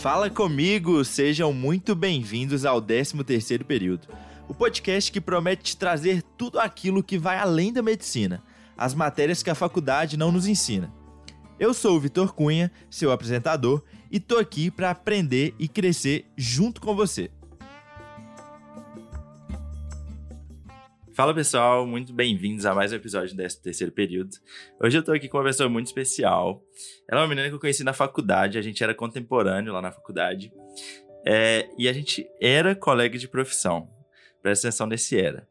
Fala comigo, sejam muito bem-vindos ao 13º período. O podcast que promete te trazer tudo aquilo que vai além da medicina, as matérias que a faculdade não nos ensina. Eu sou o Vitor Cunha, seu apresentador, e tô aqui para aprender e crescer junto com você. Fala pessoal, muito bem-vindos a mais um episódio desse terceiro período. Hoje eu tô aqui com uma pessoa muito especial. Ela é uma menina que eu conheci na faculdade, a gente era contemporâneo lá na faculdade. É, e a gente era colega de profissão. Presta atenção nesse era.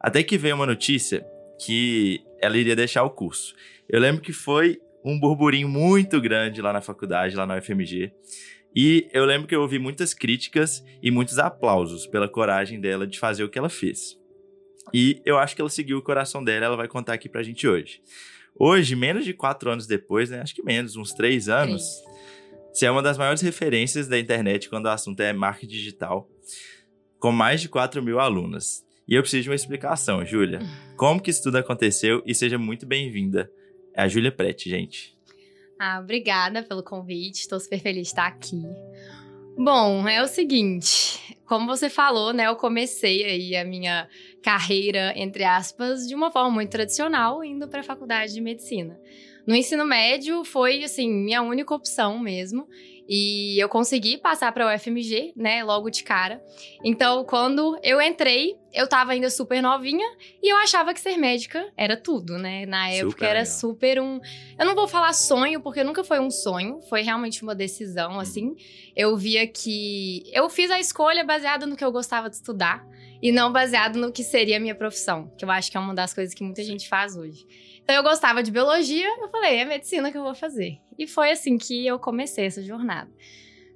Até que veio uma notícia que ela iria deixar o curso. Eu lembro que foi um burburinho muito grande lá na faculdade, lá na UFMG. E eu lembro que eu ouvi muitas críticas e muitos aplausos pela coragem dela de fazer o que ela fez. E eu acho que ela seguiu o coração dela, ela vai contar aqui pra gente hoje. Hoje, menos de quatro anos depois, né? Acho que menos, uns três anos. Você é uma das maiores referências da internet quando o assunto é marketing digital, com mais de 4 mil alunas. E eu preciso de uma explicação, Júlia. Como que isso tudo aconteceu? E seja muito bem-vinda. É a Júlia Prete, gente. Ah, obrigada pelo convite. Estou super feliz de estar aqui. Bom, é o seguinte, como você falou, né, eu comecei aí a minha carreira, entre aspas, de uma forma muito tradicional, indo para a faculdade de medicina. No ensino médio foi assim minha única opção mesmo. E eu consegui passar para o UFMG, né, logo de cara. Então, quando eu entrei, eu tava ainda super novinha e eu achava que ser médica era tudo, né? Na época super era legal. super um. Eu não vou falar sonho, porque nunca foi um sonho, foi realmente uma decisão, assim. Eu via que. Eu fiz a escolha baseada no que eu gostava de estudar e não baseado no que seria a minha profissão, que eu acho que é uma das coisas que muita gente faz hoje. Então eu gostava de biologia, eu falei, é medicina que eu vou fazer. E foi assim que eu comecei essa jornada.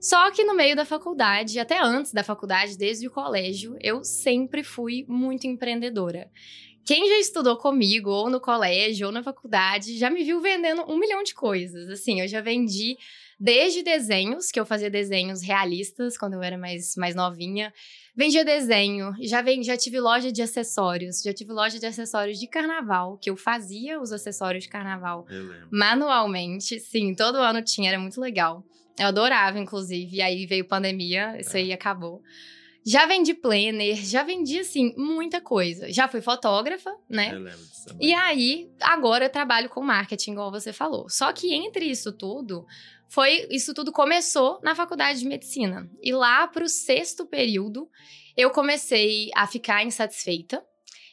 Só que no meio da faculdade, até antes da faculdade, desde o colégio, eu sempre fui muito empreendedora. Quem já estudou comigo, ou no colégio, ou na faculdade, já me viu vendendo um milhão de coisas. Assim, eu já vendi desde desenhos, que eu fazia desenhos realistas quando eu era mais, mais novinha. Vendia desenho, já, vendi, já tive loja de acessórios, já tive loja de acessórios de carnaval, que eu fazia os acessórios de carnaval manualmente. Sim, todo ano tinha, era muito legal. Eu adorava, inclusive. E aí veio pandemia, isso aí acabou. Já vendi planner, já vendi, assim, muita coisa. Já fui fotógrafa, né? Eu lembro disso. E aí, agora eu trabalho com marketing, igual você falou. Só que entre isso tudo, foi isso tudo começou na faculdade de medicina. E lá para o sexto período, eu comecei a ficar insatisfeita.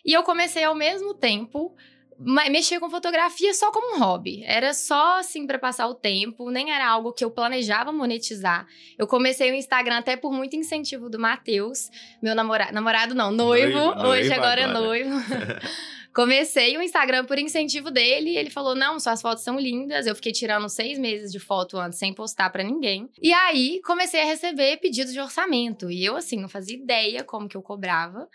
E eu comecei ao mesmo tempo mexer com fotografia só como um hobby. Era só assim para passar o tempo, nem era algo que eu planejava monetizar. Eu comecei o Instagram até por muito incentivo do Matheus, meu namorado, namorado não, noivo, noivo hoje agora, é agora é noivo. Comecei o Instagram por incentivo dele. ele falou: Não, suas fotos são lindas. Eu fiquei tirando seis meses de foto antes sem postar para ninguém. E aí comecei a receber pedidos de orçamento. E eu, assim, não fazia ideia como que eu cobrava.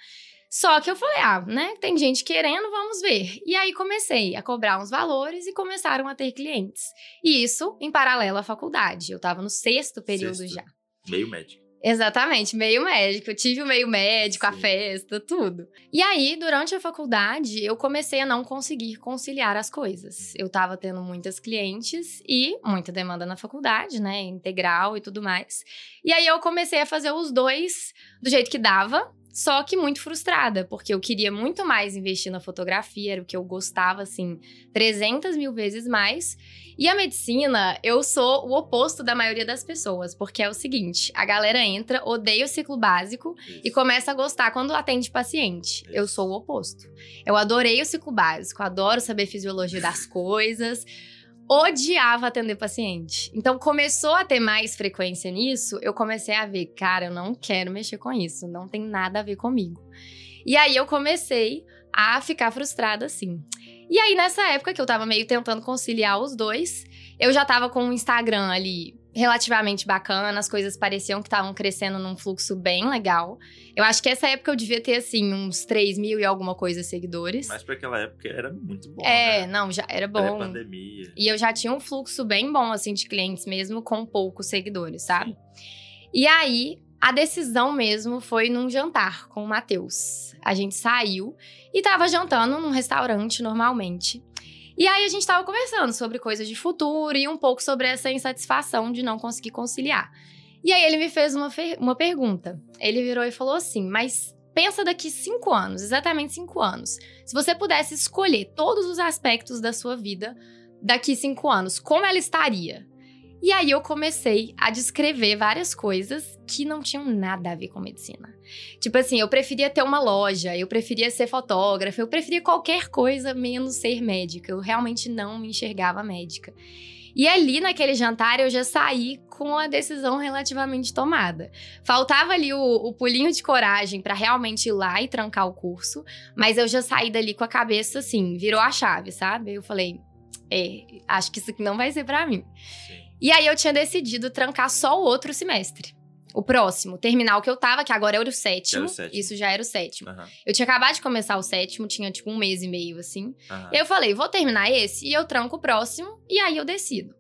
Só que eu falei, ah, né? Tem gente querendo, vamos ver. E aí comecei a cobrar uns valores e começaram a ter clientes. E isso em paralelo à faculdade. Eu tava no sexto período sexto. já. Meio médico. Exatamente, meio médico. Eu tive o meio médico, Sim. a festa, tudo. E aí, durante a faculdade, eu comecei a não conseguir conciliar as coisas. Eu tava tendo muitas clientes e muita demanda na faculdade, né? Integral e tudo mais. E aí eu comecei a fazer os dois do jeito que dava, só que muito frustrada, porque eu queria muito mais investir na fotografia, era o que eu gostava, assim, 300 mil vezes mais. E a medicina, eu sou o oposto da maioria das pessoas, porque é o seguinte: a galera entra, odeia o ciclo básico Isso. e começa a gostar quando atende paciente. Isso. Eu sou o oposto. Eu adorei o ciclo básico, adoro saber fisiologia das coisas odiava atender paciente. Então começou a ter mais frequência nisso, eu comecei a ver, cara, eu não quero mexer com isso, não tem nada a ver comigo. E aí eu comecei a ficar frustrada assim. E aí nessa época que eu tava meio tentando conciliar os dois, eu já tava com o Instagram ali relativamente bacana, as coisas pareciam que estavam crescendo num fluxo bem legal. Eu acho que essa época eu devia ter, assim, uns 3 mil e alguma coisa seguidores. Mas para aquela época era muito bom. É, né? não, já era bom. pandemia. E eu já tinha um fluxo bem bom, assim, de clientes mesmo com poucos seguidores, sabe? Sim. E aí, a decisão mesmo foi num jantar com o Matheus. A gente saiu e tava jantando num restaurante normalmente. E aí a gente tava conversando sobre coisas de futuro e um pouco sobre essa insatisfação de não conseguir conciliar. E aí ele me fez uma, uma pergunta. Ele virou e falou assim: Mas pensa daqui cinco anos, exatamente cinco anos. Se você pudesse escolher todos os aspectos da sua vida daqui cinco anos, como ela estaria? E aí eu comecei a descrever várias coisas que não tinham nada a ver com medicina. Tipo assim, eu preferia ter uma loja, eu preferia ser fotógrafa, eu preferia qualquer coisa menos ser médica. Eu realmente não me enxergava médica. E ali naquele jantar eu já saí com a decisão relativamente tomada. Faltava ali o, o pulinho de coragem para realmente ir lá e trancar o curso, mas eu já saí dali com a cabeça assim, virou a chave, sabe? Eu falei, é, acho que isso não vai ser para mim. Sim. E aí eu tinha decidido trancar só o outro semestre. O próximo, terminar o que eu tava, que agora era o sétimo. Era o sétimo. Isso já era o sétimo. Uhum. Eu tinha acabado de começar o sétimo, tinha tipo um mês e meio, assim. Uhum. E eu falei, vou terminar esse e eu tranco o próximo, e aí eu decido.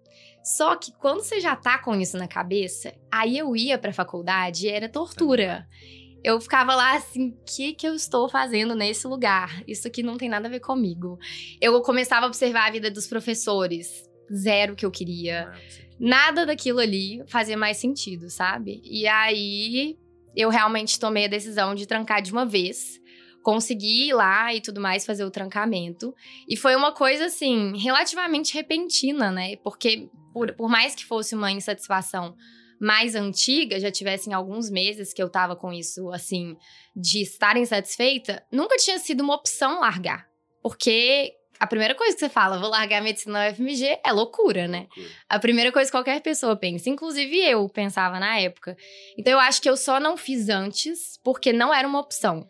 Só que quando você já tá com isso na cabeça, aí eu ia pra faculdade e era tortura. Uhum. Eu ficava lá assim, o que que eu estou fazendo nesse lugar? Isso aqui não tem nada a ver comigo. Eu começava a observar a vida dos professores, zero que eu queria. Ah, nada daquilo ali fazia mais sentido, sabe? E aí eu realmente tomei a decisão de trancar de uma vez. Consegui ir lá e tudo mais, fazer o trancamento. E foi uma coisa, assim, relativamente repentina, né? Porque, por, por mais que fosse uma insatisfação mais antiga, já tivessem alguns meses que eu tava com isso, assim, de estar insatisfeita, nunca tinha sido uma opção largar. Porque a primeira coisa que você fala, vou largar a medicina na UFMG, é loucura, né? Loucura. A primeira coisa que qualquer pessoa pensa, inclusive eu pensava na época. Então eu acho que eu só não fiz antes porque não era uma opção.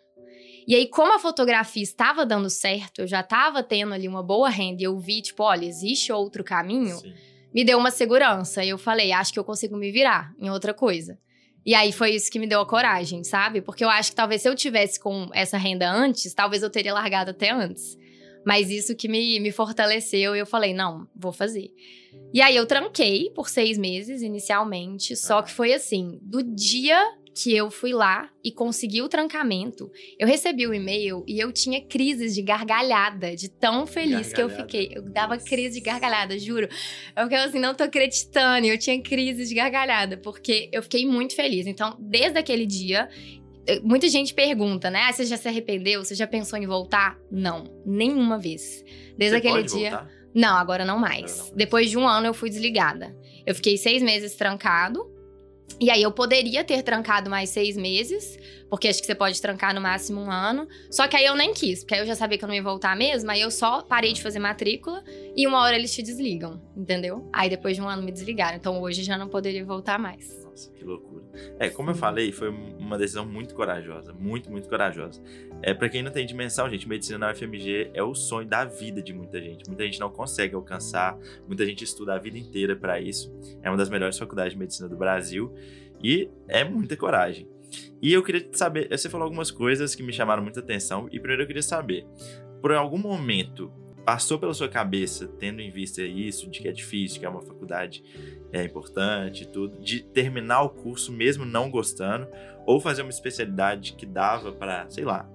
E aí, como a fotografia estava dando certo, eu já estava tendo ali uma boa renda e eu vi, tipo, olha, existe outro caminho, Sim. me deu uma segurança. E eu falei, acho que eu consigo me virar em outra coisa. E aí foi isso que me deu a coragem, sabe? Porque eu acho que talvez se eu tivesse com essa renda antes, talvez eu teria largado até antes. Mas isso que me, me fortaleceu eu falei, não, vou fazer. E aí eu tranquei por seis meses inicialmente, só que foi assim, do dia que eu fui lá e consegui o trancamento, eu recebi o e-mail e eu tinha crises de gargalhada, de tão feliz que eu fiquei. Eu dava crise de gargalhada, juro. Eu fiquei assim, não tô acreditando. Eu tinha crises de gargalhada, porque eu fiquei muito feliz. Então, desde aquele dia, Muita gente pergunta, né? Ah, você já se arrependeu? Você já pensou em voltar? Não, nenhuma vez. Desde você aquele dia. Voltar? Não, agora não mais. Agora não mais. Depois de um ano eu fui desligada. Eu fiquei seis meses trancado. E aí eu poderia ter trancado mais seis meses, porque acho que você pode trancar no máximo um ano. Só que aí eu nem quis, porque aí eu já sabia que eu não ia voltar mesmo. Aí eu só parei de fazer matrícula e uma hora eles te desligam, entendeu? Aí depois de um ano me desligaram. Então hoje já não poderia voltar mais. Nossa, que loucura. É, como eu falei, foi uma decisão muito corajosa, muito, muito corajosa. É, para quem não tem dimensão, gente, medicina na UFMG é o sonho da vida de muita gente. Muita gente não consegue alcançar, muita gente estuda a vida inteira para isso. É uma das melhores faculdades de medicina do Brasil e é muita coragem. E eu queria saber, você falou algumas coisas que me chamaram muita atenção e primeiro eu queria saber, por algum momento passou pela sua cabeça, tendo em vista isso, de que é difícil, que é uma faculdade é importante tudo, de terminar o curso mesmo não gostando, ou fazer uma especialidade que dava para, sei lá,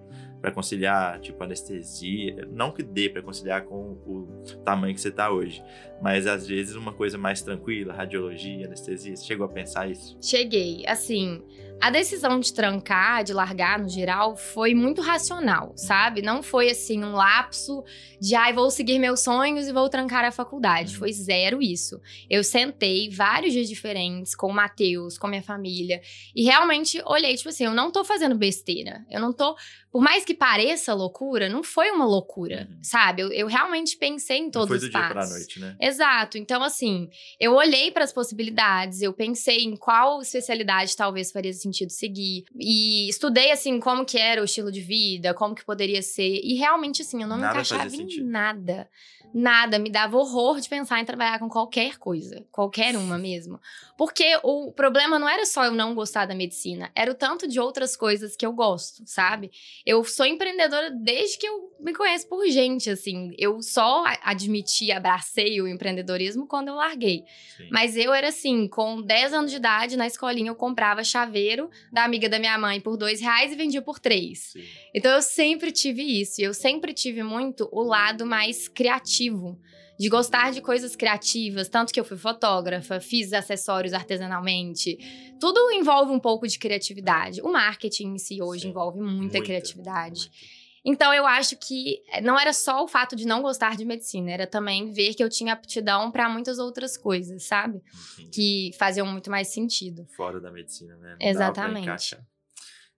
para conciliar, tipo, anestesia. Não que dê para conciliar com o tamanho que você tá hoje, mas às vezes uma coisa mais tranquila, radiologia, anestesia. Você chegou a pensar isso? Cheguei. Assim, a decisão de trancar, de largar no geral, foi muito racional, sabe? Não foi assim um lapso de ai, ah, vou seguir meus sonhos e vou trancar a faculdade. Uhum. Foi zero isso. Eu sentei vários dias diferentes com o Matheus, com a minha família, e realmente olhei, tipo assim, eu não tô fazendo besteira. Eu não tô. Por mais que pareça loucura, não foi uma loucura, uhum. sabe? Eu, eu, realmente pensei em todos os passos. Foi do dia pra noite, né? Exato. Então, assim, eu olhei para as possibilidades, eu pensei em qual especialidade talvez faria sentido sentido seguir. E estudei, assim, como que era o estilo de vida, como que poderia ser. E realmente, assim, eu não nada me encaixava em nada. Nada. Me dava horror de pensar em trabalhar com qualquer coisa. Qualquer uma mesmo. Porque o problema não era só eu não gostar da medicina, era o tanto de outras coisas que eu gosto, sabe? Eu sou empreendedora desde que eu me conheço por gente, assim. Eu só admiti, abracei o empreendedorismo quando eu larguei. Sim. Mas eu era assim, com 10 anos de idade, na escolinha, eu comprava chaveiro da amiga da minha mãe por dois reais e vendia por três. Sim. Então eu sempre tive isso. E eu sempre tive muito o lado mais criativo de gostar de coisas criativas, tanto que eu fui fotógrafa, fiz acessórios artesanalmente. Tudo envolve um pouco de criatividade. O marketing em si hoje Sim, envolve muita, muita criatividade. Muita. Então eu acho que eh, não era só o fato de não gostar de medicina, era também ver que eu tinha aptidão para muitas outras coisas, sabe? Entendi. Que faziam muito mais sentido. Fora da medicina, né? Não Exatamente.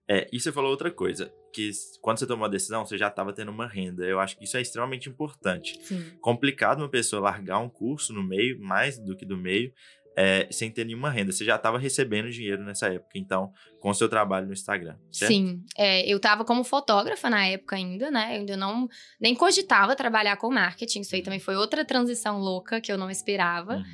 É, e você falou outra coisa, que quando você tomou a decisão, você já estava tendo uma renda. Eu acho que isso é extremamente importante. Sim. Complicado uma pessoa largar um curso no meio, mais do que do meio, é, sem ter nenhuma renda. Você já estava recebendo dinheiro nessa época, então, com o seu trabalho no Instagram. Certo? Sim, é, eu estava como fotógrafa na época ainda, né? Eu ainda não nem cogitava trabalhar com marketing. Isso aí também foi outra transição louca que eu não esperava. Uhum.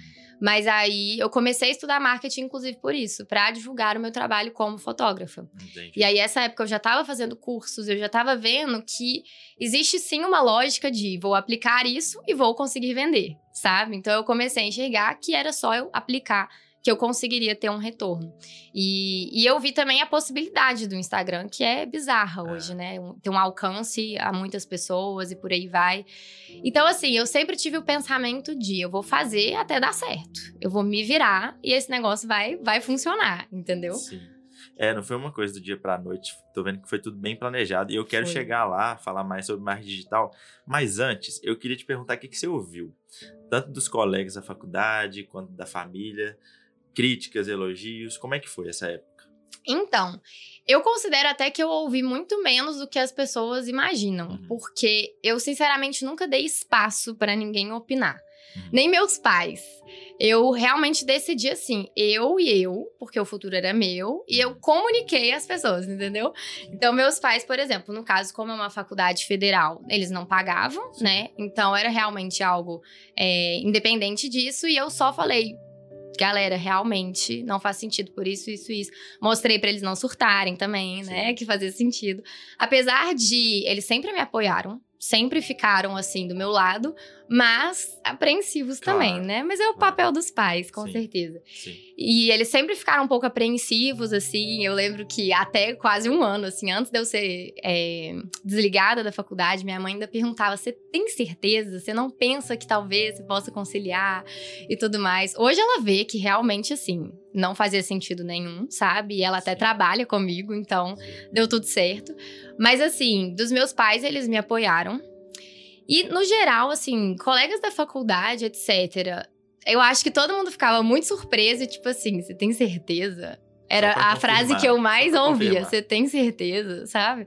Mas aí eu comecei a estudar marketing, inclusive por isso, para divulgar o meu trabalho como fotógrafa. Entendi. E aí, essa época, eu já estava fazendo cursos, eu já estava vendo que existe sim uma lógica de vou aplicar isso e vou conseguir vender, sabe? Então eu comecei a enxergar que era só eu aplicar que eu conseguiria ter um retorno. E, e eu vi também a possibilidade do Instagram, que é bizarra é. hoje, né? Tem um alcance a muitas pessoas e por aí vai. Então, assim, eu sempre tive o pensamento de eu vou fazer até dar certo. Eu vou me virar e esse negócio vai, vai funcionar, entendeu? Sim. É, não foi uma coisa do dia pra noite. Tô vendo que foi tudo bem planejado. E eu quero foi. chegar lá, falar mais sobre marketing digital. Mas antes, eu queria te perguntar o que, que você ouviu. Tanto dos colegas da faculdade, quanto da família críticas, elogios? Como é que foi essa época? Então, eu considero até que eu ouvi muito menos do que as pessoas imaginam, uhum. porque eu sinceramente nunca dei espaço para ninguém opinar. Uhum. Nem meus pais. Eu realmente decidi assim, eu e eu, porque o futuro era meu, e eu uhum. comuniquei às pessoas, entendeu? Então, meus pais, por exemplo, no caso, como é uma faculdade federal, eles não pagavam, Sim. né? Então, era realmente algo é, independente disso, e eu só falei, galera, realmente não faz sentido por isso, isso, isso. Mostrei para eles não surtarem também, né, Sim. né? Que fazia sentido. Apesar de eles sempre me apoiaram, sempre ficaram assim do meu lado, mas apreensivos claro. também, né? Mas é o papel dos pais, com Sim. certeza. Sim. E eles sempre ficaram um pouco apreensivos, assim. Eu lembro que até quase um ano, assim, antes de eu ser é, desligada da faculdade, minha mãe ainda perguntava: Você tem certeza? Você não pensa que talvez você possa conciliar e tudo mais? Hoje ela vê que realmente, assim, não fazia sentido nenhum, sabe? E ela até trabalha comigo, então deu tudo certo. Mas assim, dos meus pais, eles me apoiaram. E no geral, assim, colegas da faculdade, etc. Eu acho que todo mundo ficava muito surpreso, tipo assim, você tem certeza? Era a frase que eu mais ouvia. Você tem certeza, sabe?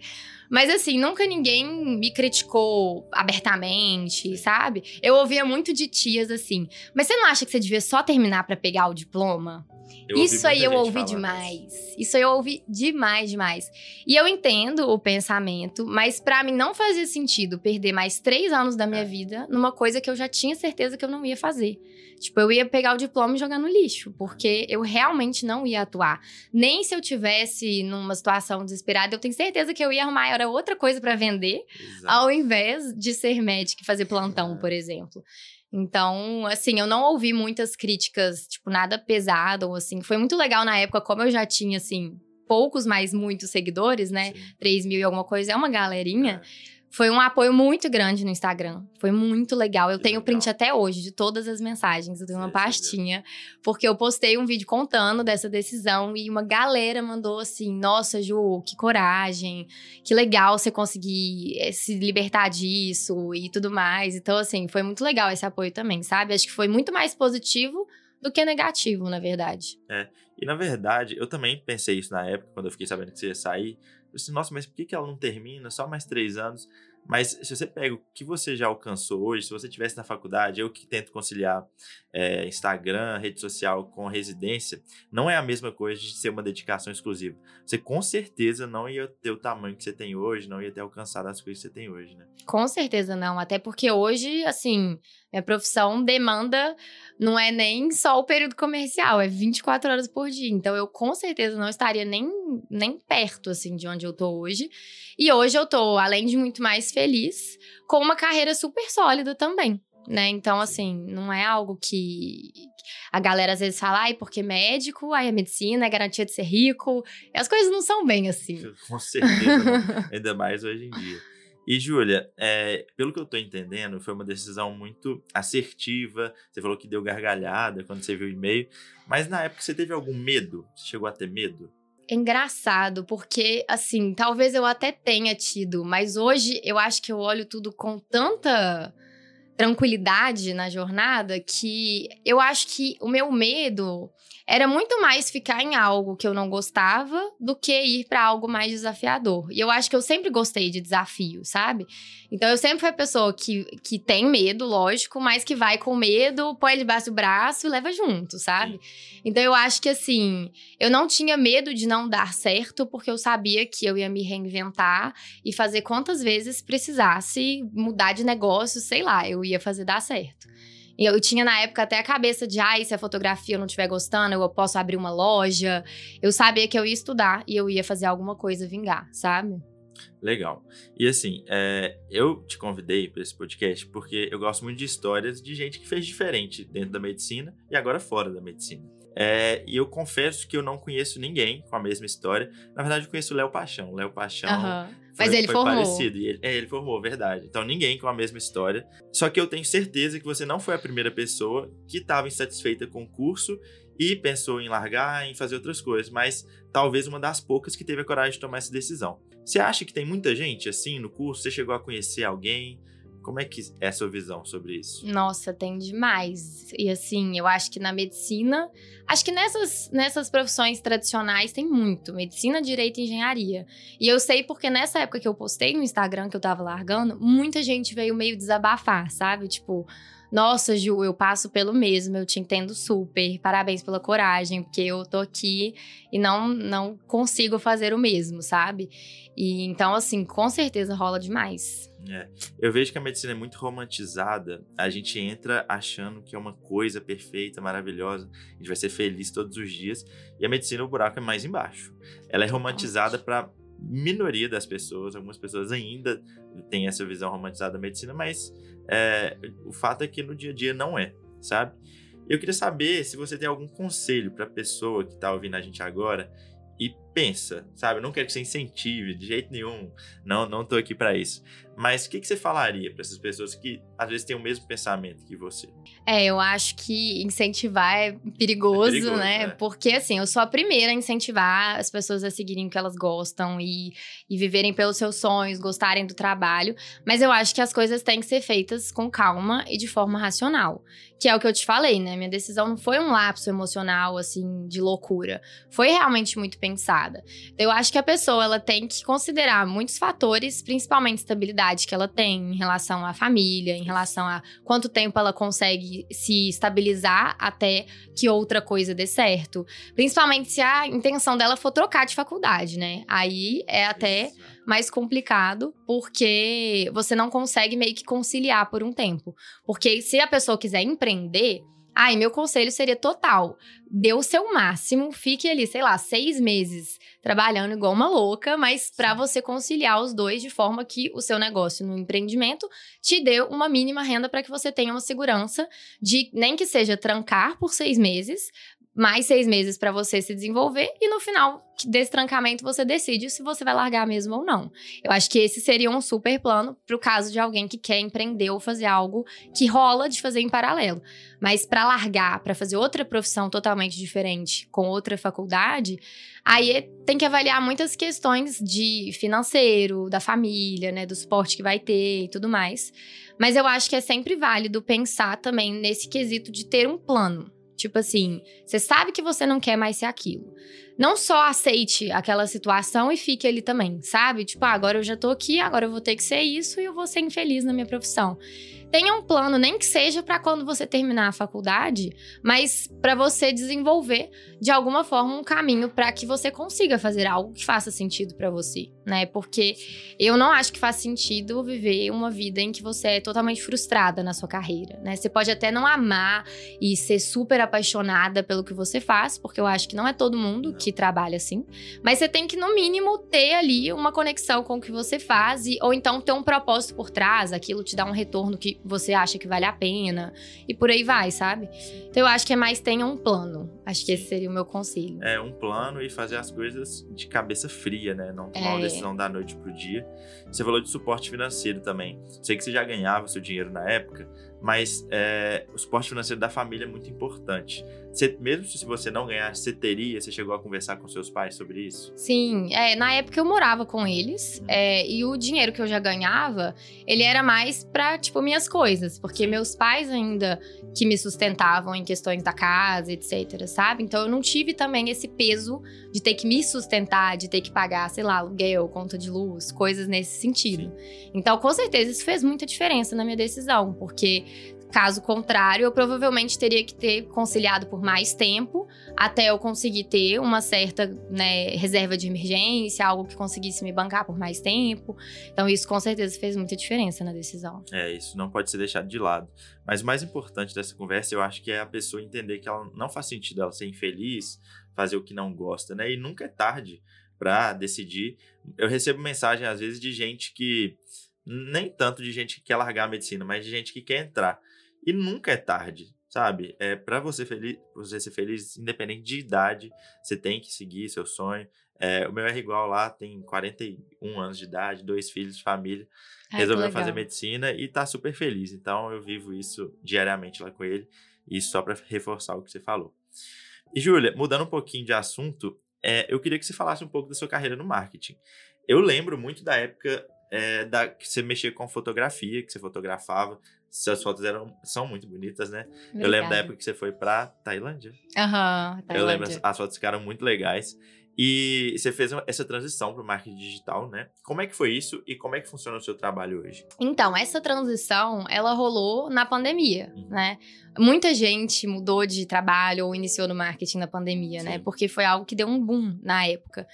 Mas assim, nunca ninguém me criticou abertamente, sabe? Eu ouvia muito de tias assim. Mas você não acha que você devia só terminar para pegar o diploma? Eu isso aí eu ouvi demais. Isso. isso aí eu ouvi demais, demais. E eu entendo o pensamento, mas para mim não fazia sentido perder mais três anos da minha é. vida numa coisa que eu já tinha certeza que eu não ia fazer. Tipo, eu ia pegar o diploma e jogar no lixo, porque eu realmente não ia atuar. Nem se eu tivesse numa situação desesperada, eu tenho certeza que eu ia arrumar era outra coisa para vender, Exato. ao invés de ser médico e fazer plantão, é. por exemplo. Então, assim, eu não ouvi muitas críticas, tipo, nada pesado, ou assim. Foi muito legal na época, como eu já tinha, assim, poucos, mas muitos seguidores, né? Sim. 3 mil e alguma coisa, é uma galerinha. É. Foi um apoio muito grande no Instagram. Foi muito legal. Eu que tenho legal. print até hoje de todas as mensagens. Eu tenho uma pastinha. Porque eu postei um vídeo contando dessa decisão e uma galera mandou assim: Nossa, Ju, que coragem. Que legal você conseguir eh, se libertar disso e tudo mais. Então, assim, foi muito legal esse apoio também, sabe? Acho que foi muito mais positivo do que negativo, na verdade. É. E na verdade, eu também pensei isso na época, quando eu fiquei sabendo que você ia sair. Disse, nossa, mas por que, que ela não termina? Só mais três anos. Mas se você pega o que você já alcançou hoje, se você tivesse na faculdade, eu que tento conciliar é, Instagram, rede social com residência, não é a mesma coisa de ser uma dedicação exclusiva. Você com certeza não ia ter o tamanho que você tem hoje, não ia ter alcançado as coisas que você tem hoje, né? Com certeza não. Até porque hoje, assim, minha profissão demanda, não é nem só o período comercial, é 24 horas por dia. Então eu com certeza não estaria nem, nem perto, assim, de onde eu tô hoje. E hoje eu tô, além de muito mais feliz, com uma carreira super sólida também. Né? Então, assim, não é algo que a galera às vezes fala, ai, porque médico, ai, a medicina é garantia de ser rico. E as coisas não são bem assim. Com certeza, ainda mais hoje em dia. E, Júlia, é, pelo que eu tô entendendo, foi uma decisão muito assertiva. Você falou que deu gargalhada quando você viu o e-mail. Mas na época você teve algum medo? Você chegou a ter medo? Engraçado, porque, assim, talvez eu até tenha tido, mas hoje eu acho que eu olho tudo com tanta tranquilidade na jornada que eu acho que o meu medo era muito mais ficar em algo que eu não gostava do que ir para algo mais desafiador. E eu acho que eu sempre gostei de desafio, sabe? Então eu sempre fui a pessoa que, que tem medo, lógico, mas que vai com medo, põe ele debaixo do braço e leva junto, sabe? Então eu acho que assim, eu não tinha medo de não dar certo, porque eu sabia que eu ia me reinventar e fazer quantas vezes precisasse mudar de negócio, sei lá, eu ia fazer dar certo. E eu tinha na época até a cabeça de, ai, se a fotografia eu não estiver gostando, eu posso abrir uma loja. Eu sabia que eu ia estudar e eu ia fazer alguma coisa vingar, sabe? Legal. E assim, é, eu te convidei para esse podcast porque eu gosto muito de histórias de gente que fez diferente dentro da medicina e agora fora da medicina. É, e eu confesso que eu não conheço ninguém com a mesma história. Na verdade, eu conheço o Léo Paixão. Léo Paixão. Uhum. Mas ele foi formou. parecido. Ele, é, ele formou, verdade. Então, ninguém com a mesma história. Só que eu tenho certeza que você não foi a primeira pessoa que estava insatisfeita com o curso e pensou em largar, em fazer outras coisas. Mas talvez uma das poucas que teve a coragem de tomar essa decisão. Você acha que tem muita gente assim no curso? Você chegou a conhecer alguém? Como é que é a sua visão sobre isso? Nossa, tem demais. E assim, eu acho que na medicina, acho que nessas, nessas profissões tradicionais tem muito, medicina, direito e engenharia. E eu sei porque nessa época que eu postei no Instagram que eu tava largando, muita gente veio meio desabafar, sabe? Tipo, nossa, Ju, eu passo pelo mesmo, eu te entendo super. Parabéns pela coragem, porque eu tô aqui e não não consigo fazer o mesmo, sabe? E então assim, com certeza rola demais. É. Eu vejo que a medicina é muito romantizada. A gente entra achando que é uma coisa perfeita, maravilhosa. A gente vai ser feliz todos os dias. E a medicina, o buraco é mais embaixo. Ela é romantizada para minoria das pessoas. Algumas pessoas ainda têm essa visão romantizada da medicina, mas é, o fato é que no dia a dia não é, sabe? Eu queria saber se você tem algum conselho para a pessoa que está ouvindo a gente agora e pensa, sabe? Eu não quero que você incentive de jeito nenhum. Não, não tô aqui para isso. Mas o que, que você falaria para essas pessoas que às vezes têm o mesmo pensamento que você? É, eu acho que incentivar é perigoso, é perigoso né? né? Porque assim, eu sou a primeira a incentivar as pessoas a seguirem o que elas gostam e, e viverem pelos seus sonhos, gostarem do trabalho. Mas eu acho que as coisas têm que ser feitas com calma e de forma racional. Que é o que eu te falei, né? Minha decisão não foi um lapso emocional, assim, de loucura. Foi realmente muito pensada. Eu acho que a pessoa, ela tem que considerar muitos fatores, principalmente estabilidade estabilidade que ela tem em relação à família, em relação a quanto tempo ela consegue se estabilizar até que outra coisa dê certo. Principalmente se a intenção dela for trocar de faculdade, né? Aí é até mais complicado, porque você não consegue meio que conciliar por um tempo. Porque se a pessoa quiser empreender, Ai, meu conselho seria total. Dê o seu máximo, fique ali, sei lá, seis meses trabalhando igual uma louca, mas para você conciliar os dois de forma que o seu negócio no empreendimento te dê uma mínima renda para que você tenha uma segurança de nem que seja trancar por seis meses, mais seis meses para você se desenvolver e no final desse trancamento você decide se você vai largar mesmo ou não. Eu acho que esse seria um super plano para o caso de alguém que quer empreender ou fazer algo que rola de fazer em paralelo. Mas para largar, para fazer outra profissão totalmente diferente com outra faculdade, aí tem que avaliar muitas questões de financeiro, da família, né, do suporte que vai ter e tudo mais. Mas eu acho que é sempre válido pensar também nesse quesito de ter um plano. Tipo assim, você sabe que você não quer mais ser aquilo. Não só aceite aquela situação e fique ali também, sabe? Tipo, ah, agora eu já tô aqui, agora eu vou ter que ser isso e eu vou ser infeliz na minha profissão tenha um plano, nem que seja para quando você terminar a faculdade, mas para você desenvolver de alguma forma um caminho para que você consiga fazer algo que faça sentido para você, né? Porque eu não acho que faz sentido viver uma vida em que você é totalmente frustrada na sua carreira, né? Você pode até não amar e ser super apaixonada pelo que você faz, porque eu acho que não é todo mundo que trabalha assim, mas você tem que no mínimo ter ali uma conexão com o que você faz e, ou então ter um propósito por trás, aquilo te dá um retorno que você acha que vale a pena e por aí vai, sabe? Então eu acho que é mais tenha um plano. Acho que esse seria o meu conselho. É um plano e fazer as coisas de cabeça fria, né? Não tomar É. uma decisão da noite pro dia. Você falou de suporte financeiro também. Sei que você já ganhava seu dinheiro na época, mas é, o suporte financeiro da família é muito importante. Você- mesmo se você não ganhasse, você teria? Você chegou a conversar com seus pais sobre isso? Sim, é, na época eu morava com eles, Uhum. é, e o dinheiro que eu já ganhava, ele era mais pra, tipo, minhas coisas, porque meus pais ainda que me sustentavam em questões da casa, etc, sabe? Então eu não tive também esse peso de ter que me sustentar, de ter que pagar, sei lá, aluguel, conta de luz, coisas nesse sentido. Então, com certeza, isso fez muita diferença na minha decisão, porque Caso contrário, eu provavelmente teria que ter conciliado por mais tempo até eu conseguir ter uma certa né, reserva de emergência, algo que conseguisse me bancar por mais tempo. Então, isso com certeza fez muita diferença na decisão. É, isso não pode ser deixado de lado. Mas o mais importante dessa conversa, eu acho que é a pessoa entender que ela não faz sentido ela ser infeliz, fazer o que não gosta, né? E nunca é tarde pra decidir. Eu recebo mensagem às vezes de gente que nem tanto de gente que quer largar a medicina, mas de gente que quer entrar. E nunca é tarde, sabe? É para você feliz, você ser feliz independente de idade, você tem que seguir seu sonho. É, o meu R igual lá tem 41 anos de idade, dois filhos, família Ai, resolveu fazer medicina e tá super feliz. Então eu vivo isso diariamente lá com ele. E só para reforçar o que você falou. E Júlia, mudando um pouquinho de assunto, é, eu queria que você falasse um pouco da sua carreira no marketing. Eu lembro muito da época é, da, que você mexia com fotografia, que você fotografava. Suas fotos eram, são muito bonitas, né? Eu lembro da Obrigada. época que você foi pra Tailândia. Aham, Eu lembro, Tailândia. as fotos ficaram muito legais. E você fez essa transição para o marketing digital, né? Como é que foi isso e como é que funciona o seu trabalho hoje? Então, essa transição, ela rolou na pandemia, Uhum. né? Muita gente mudou de trabalho ou iniciou no marketing na pandemia, né? Sim. Porque foi algo que deu um boom na época.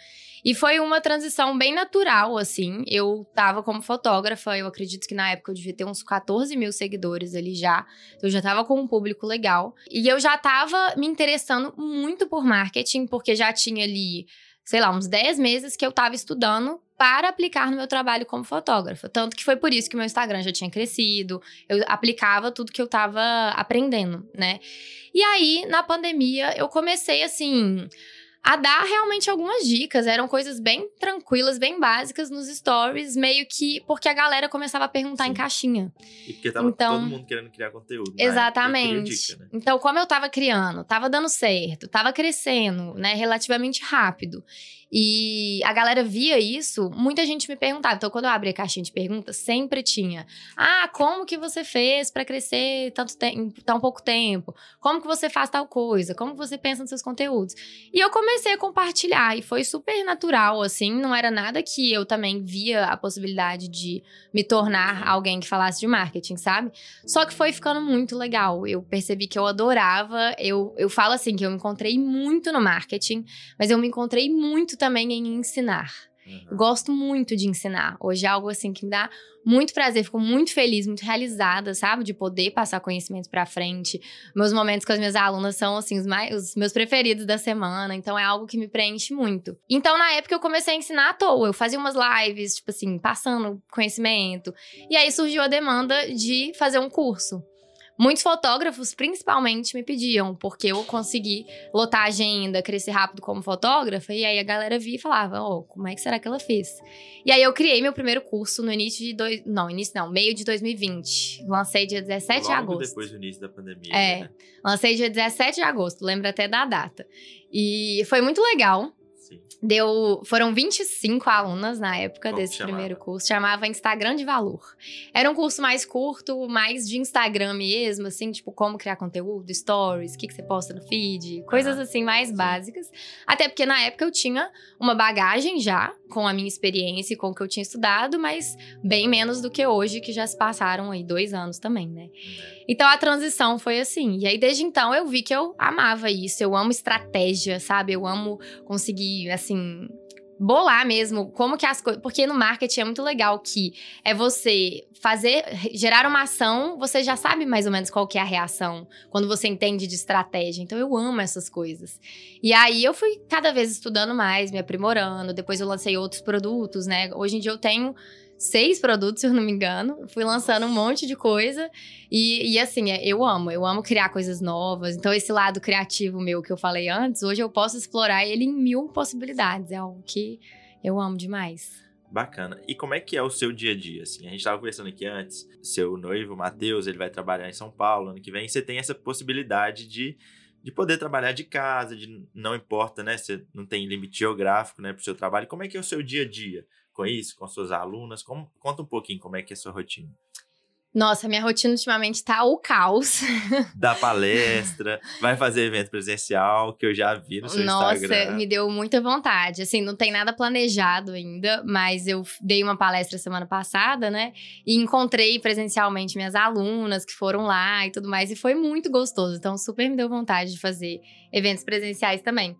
E foi uma transição bem natural, assim. Eu tava como fotógrafa, eu acredito que na época eu devia ter uns 14 mil seguidores ali já. Eu já tava com um público legal. E eu já tava me interessando muito por marketing, porque já tinha ali, sei lá, uns 10 meses que eu tava estudando para aplicar no meu trabalho como fotógrafa. Tanto que foi por isso que meu Instagram já tinha crescido. Eu aplicava tudo que eu tava aprendendo, né? E aí, na pandemia, eu comecei assim a dar realmente algumas dicas. Eram coisas bem tranquilas, bem básicas nos stories, meio que porque a galera começava a perguntar em Sim. caixinha. E porque tava Então- todo mundo querendo criar conteúdo. e Exatamente. dica, né? Então, como eu tava criando, tava dando certo, tava crescendo, né, relativamente rápido. E a galera via isso, muita gente me perguntava. Então, quando eu abri a caixinha de perguntas, sempre tinha: "Ah, como que você fez pra crescer tanto em tão pouco tempo? Como que você faz tal coisa? Como você pensa nos seus conteúdos?" E eu comecei a compartilhar e foi super natural assim, não era nada que eu também via a possibilidade de me tornar alguém que falasse de marketing, sabe? Só que foi ficando muito legal. Eu percebi que eu adorava. Eu, eu falo assim que eu me encontrei muito no marketing, mas eu me encontrei muito também em ensinar. Uhum. gosto muito de ensinar. Hoje é algo assim que me dá muito prazer, fico muito feliz, muito realizada, sabe? De poder passar conhecimentos pra frente. Meus momentos com as minhas alunas são assim os, mais, os meus preferidos da semana, então é algo que me preenche muito. Então na época eu comecei a ensinar à toa, eu fazia umas lives, tipo assim, passando conhecimento. E aí surgiu a demanda de fazer um curso. Muitos fotógrafos, principalmente, me pediam, porque eu consegui lotar a agenda, crescer rápido como fotógrafa, e aí a galera via e falava, oh, como é que será que ela fez? E aí eu criei meu primeiro curso no início de dois, não, início não, meio de 2020. Lancei dia 17 de Logo agosto. depois do início da pandemia. É. né? Lancei dia 17 de agosto, lembro até da data. E foi muito legal. Sim. Deu, foram 25 alunas na época Como desse primeiro curso. Chamava Instagram de Valor. Era um curso mais curto, mais de Instagram mesmo, assim, tipo como criar conteúdo, stories, o que, que você posta no feed, coisas Aham, assim mais sim. básicas. Até porque na época eu tinha uma bagagem já com a minha experiência e com o que eu tinha estudado, mas bem menos do que hoje, que já se passaram aí dois anos também, né? É. Então a transição foi assim. E aí desde então eu vi que eu amava isso. Eu amo estratégia, sabe? Eu amo conseguir, assim, bolar mesmo como que as coisas. Porque no marketing é muito legal que é você fazer, gerar uma ação, você já sabe mais ou menos qual que é a reação quando você entende de estratégia. Então eu amo essas coisas. E aí eu fui cada vez estudando mais, me aprimorando. Depois eu lancei outros produtos, né? Hoje em dia eu tenho seis produtos, se eu não me engano. Fui lançando um monte de coisa. E, e assim, é, eu amo, eu amo criar coisas novas. Então, esse lado criativo meu que eu falei antes, hoje eu posso explorar ele em mil possibilidades. É algo que eu amo demais. Bacana. E como é que é o seu dia a dia? Assim, a gente estava conversando aqui antes, seu noivo, Matheus, ele vai trabalhar em São Paulo ano que vem. Você tem essa possibilidade de, de poder trabalhar de casa, de não importa, né? Você não tem limite geográfico, né, para o seu trabalho. Como é que é o seu dia a dia com isso, com suas alunas? Como, conta um pouquinho como é que é a sua rotina. Nossa, minha rotina ultimamente tá o caos. Dá palestra, vai fazer evento presencial, que eu já vi no seu Nossa, Instagram. Nossa, me deu muita vontade. Assim, não tem nada planejado ainda, mas eu dei uma palestra semana passada, né? E encontrei presencialmente minhas alunas que foram lá e tudo mais, e foi muito gostoso. Então, super me deu vontade de fazer eventos presenciais também.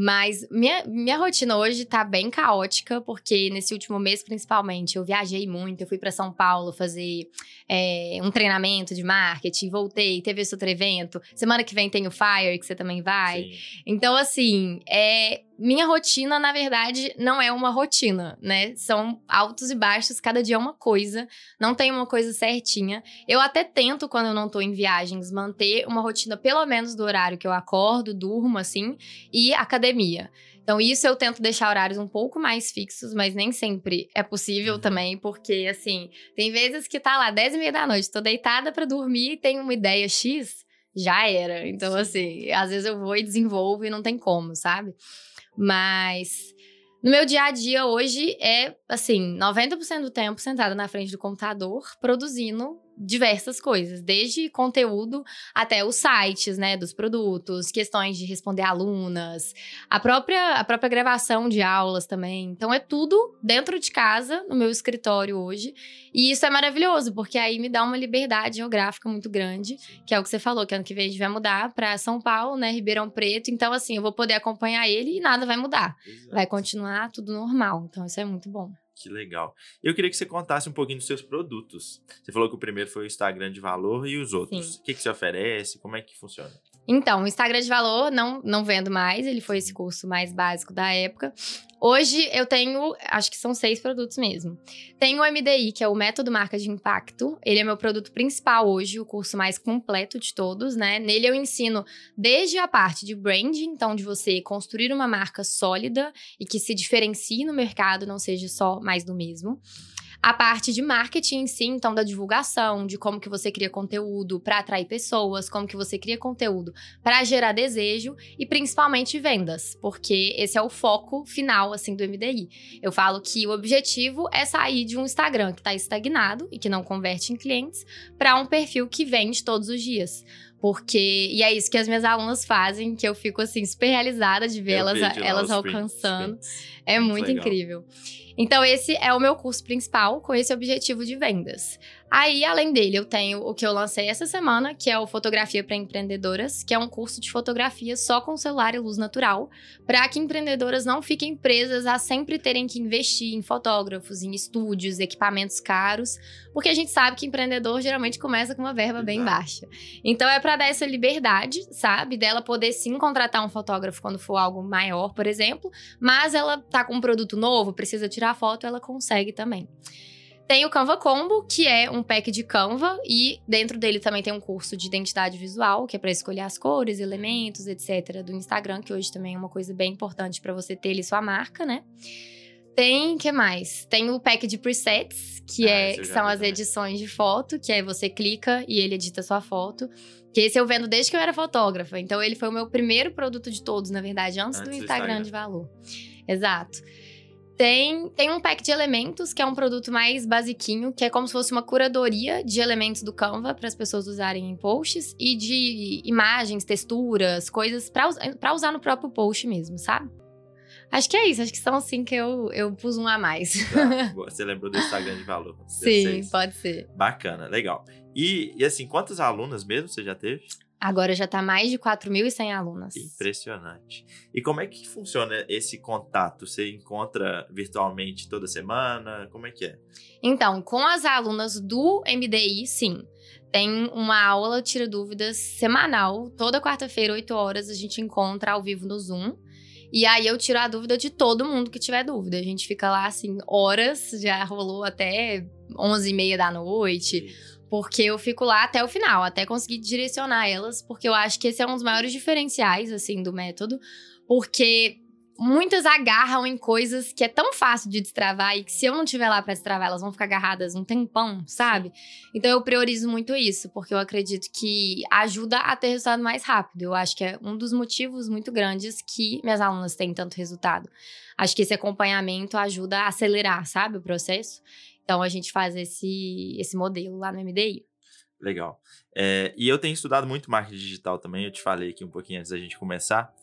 Mas minha, minha rotina hoje tá bem caótica, porque nesse último mês, principalmente, eu viajei muito. Eu fui para São Paulo fazer é, um treinamento de marketing, voltei, teve esse outro evento. Semana que vem tem o Fire, que você também vai. Sim. Então, assim, é, minha rotina, na verdade, não é uma rotina, né? São altos e baixos, cada dia é uma coisa, não tem uma coisa certinha. Eu até tento, quando eu não tô em viagens, manter uma rotina pelo menos do horário que eu acordo, durmo, assim, e academia. Então, isso eu tento deixar horários um pouco mais fixos, mas nem sempre é possível uhum. também, porque, assim, tem vezes que tá lá 10 e meia da noite, tô deitada para dormir e tenho uma ideia X, já era. Então, assim, às vezes eu vou e desenvolvo e não tem como, sabe? Mas no meu dia a dia hoje é, assim, 90% do tempo sentada na frente do computador, produzindo diversas coisas, desde conteúdo até os sites, né, dos produtos, questões de responder alunas, a própria a própria gravação de aulas também. Então é tudo dentro de casa, no meu escritório hoje, e isso é maravilhoso, porque aí me dá uma liberdade geográfica muito grande, que é o que você falou, que ano que vem a gente vai mudar para São Paulo, né, Ribeirão Preto. Então assim, eu vou poder acompanhar ele e nada vai mudar. Exato. Vai continuar tudo normal. Então isso é muito bom. Que legal. Eu queria que você contasse um pouquinho dos seus produtos. Você falou que o primeiro foi o Instagram de valor e os outros. Sim. O que, que você oferece? Como é que funciona? Então, o Instagram de valor não, não vendo mais, ele foi esse curso mais básico da época. Hoje eu tenho, acho que são seis produtos mesmo. Tenho o MDI, que é o Método Marca de Impacto. Ele é meu produto principal hoje, o curso mais completo de todos, né? Nele eu ensino desde a parte de branding, então de você construir uma marca sólida e que se diferencie no mercado, não seja só mais do mesmo a parte de marketing em si, então da divulgação, de como que você cria conteúdo para atrair pessoas, como que você cria conteúdo para gerar desejo e principalmente vendas, porque esse é o foco final assim do MDI. Eu falo que o objetivo é sair de um Instagram que está estagnado e que não converte em clientes para um perfil que vende todos os dias. Porque, e é isso que as minhas alunas fazem, que eu fico assim super realizada de ver eu elas, elas alcançando. É muito Legal. incrível. Então, esse é o meu curso principal, com esse objetivo de vendas. Aí, além dele, eu tenho o que eu lancei essa semana, que é o Fotografia para Empreendedoras, que é um curso de fotografia só com celular e luz natural, para que empreendedoras não fiquem presas a sempre terem que investir em fotógrafos, em estúdios, equipamentos caros, porque a gente sabe que empreendedor geralmente começa com uma verba bem baixa. Então, é para dar essa liberdade, sabe, dela poder sim contratar um fotógrafo quando for algo maior, por exemplo, mas ela tá com um produto novo, precisa tirar foto, ela consegue também. Tem o Canva Combo, que é um pack de Canva, e dentro dele também tem um curso de identidade visual, que é para escolher as cores, elementos, etc., do Instagram, que hoje também é uma coisa bem importante para você ter ali sua marca, né? Tem, que mais? Tem o pack de presets, que, ah, é, que são as edições de foto, que aí você clica e ele edita sua foto. Que esse eu vendo desde que eu era fotógrafa. Então ele foi o meu primeiro produto de todos, na verdade, antes, antes do Instagram de valor. Exato. Tem, tem um pack de elementos, que é um produto mais basiquinho, que é como se fosse uma curadoria de elementos do Canva para as pessoas usarem em posts e de imagens, texturas, coisas para usar no próprio post mesmo, sabe? Acho que é isso, acho que são assim que eu, eu pus um a mais. Tá, você lembrou do Instagram de valor? Sim, pode ser. Bacana, legal. E, e assim, quantas alunas mesmo você já teve? Agora já está mais de 4.100 alunas. Impressionante. E como é que funciona esse contato? Você encontra virtualmente toda semana? Como é que é? Então, com as alunas do MDI, sim. Tem uma aula tira dúvidas semanal, toda quarta-feira, 8 horas, a gente encontra ao vivo no Zoom. E aí eu tiro a dúvida de todo mundo que tiver dúvida. A gente fica lá, assim, horas, já rolou até 11 e meia da noite. Porque eu fico lá até o final, até conseguir direcionar elas, porque eu acho que esse é um dos maiores diferenciais, assim, do método. Porque muitas agarram em coisas que é tão fácil de destravar e que se eu não estiver lá para destravar, elas vão ficar agarradas um tempão, sabe? Então eu priorizo muito isso, porque eu acredito que ajuda a ter resultado mais rápido. Eu acho que é um dos motivos muito grandes que minhas alunas têm tanto resultado. Acho que esse acompanhamento ajuda a acelerar, sabe, o processo. Então a gente faz esse, esse modelo lá no MDI. Legal. É, e eu tenho estudado muito marketing digital também, eu te falei aqui um pouquinho antes da gente começar.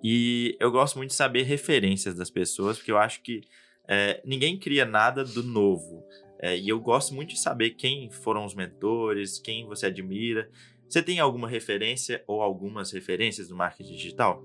E eu gosto muito de saber referências das pessoas, porque eu acho que é, ninguém cria nada do novo. É, e eu gosto muito de saber quem foram os mentores, quem você admira. Você tem alguma referência ou algumas referências do marketing digital?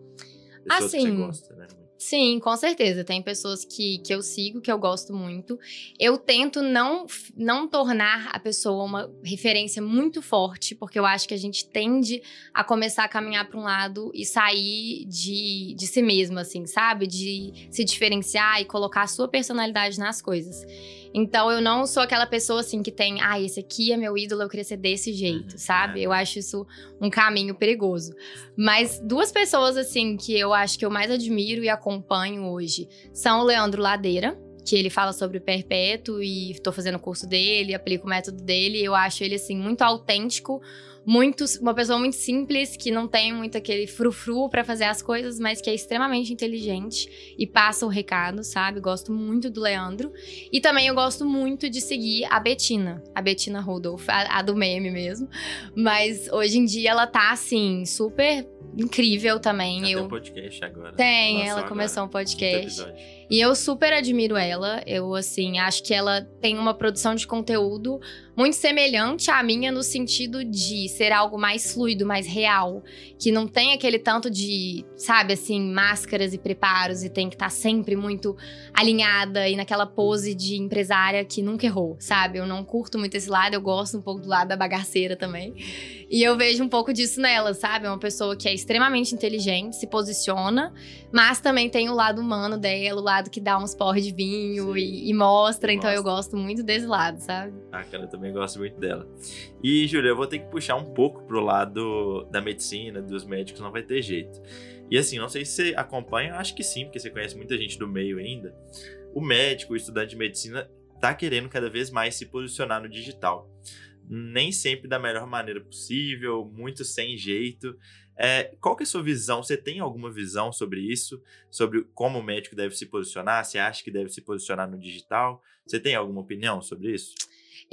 Pessoas assim, que você assim, gosta, né? Sim, com certeza. Tem pessoas que, que eu sigo, que eu gosto muito. Eu tento não, não tornar a pessoa uma referência muito forte, porque eu acho que a gente tende a começar a caminhar para um lado e sair de, de si mesmo, assim, sabe? De se diferenciar e colocar a sua personalidade nas coisas. Então eu não sou aquela pessoa assim que tem, ah, esse aqui é meu ídolo, eu queria ser desse jeito, uhum, sabe? É. Eu acho isso um caminho perigoso. Mas duas pessoas assim que eu acho que eu mais admiro e acompanho hoje são o Leandro Ladeira, que ele fala sobre o perpétuo e estou fazendo o curso dele, aplico o método dele, eu acho ele assim muito autêntico muito, uma pessoa muito simples, que não tem muito aquele frufru para fazer as coisas, mas que é extremamente inteligente e passa o recado, sabe? Gosto muito do Leandro. E também eu gosto muito de seguir a Betina, a Betina Rodolfo, a, a do meme mesmo. Mas hoje em dia ela tá assim, super incrível também. Eu... tem um podcast agora. Tem, Nossa, ela agora. começou um podcast. E eu super admiro ela. Eu, assim, acho que ela tem uma produção de conteúdo muito semelhante à minha no sentido de ser algo mais fluido, mais real, que não tem aquele tanto de, sabe, assim, máscaras e preparos e tem que estar tá sempre muito alinhada e naquela pose de empresária que nunca errou, sabe? Eu não curto muito esse lado, eu gosto um pouco do lado da bagaceira também. E eu vejo um pouco disso nela, sabe? É uma pessoa que é extremamente inteligente, se posiciona, mas também tem o lado humano dela, o lado que dá uns porre de vinho e, e, mostra. Então eu gosto muito desse lado, sabe? Ah, cara, eu também gosto muito dela. E, Júlia, eu vou ter que puxar um pouco pro lado da medicina, dos médicos, não vai ter jeito. E assim, não sei se você acompanha, acho que sim, porque você conhece muita gente do meio ainda. O médico, o estudante de medicina, tá querendo cada vez mais se posicionar no digital nem sempre da melhor maneira possível, muito sem jeito. É, qual que é a sua visão? Você tem alguma visão sobre isso? Sobre como o médico deve se posicionar? Você acha que deve se posicionar no digital? Você tem alguma opinião sobre isso?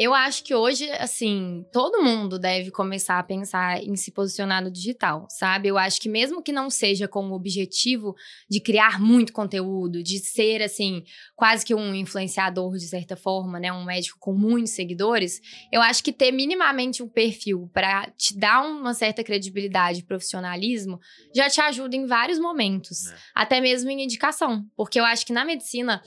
Eu acho que hoje, assim, todo mundo deve começar a pensar em se posicionar no digital, sabe? Eu acho que mesmo que não seja com o objetivo de criar muito conteúdo, de ser, assim, quase que um influenciador de certa forma, né? Um médico com muitos seguidores, eu acho que ter minimamente um perfil para te dar uma certa credibilidade e profissionalismo já te ajuda em vários momentos, é. até mesmo em indicação, porque eu acho que na medicina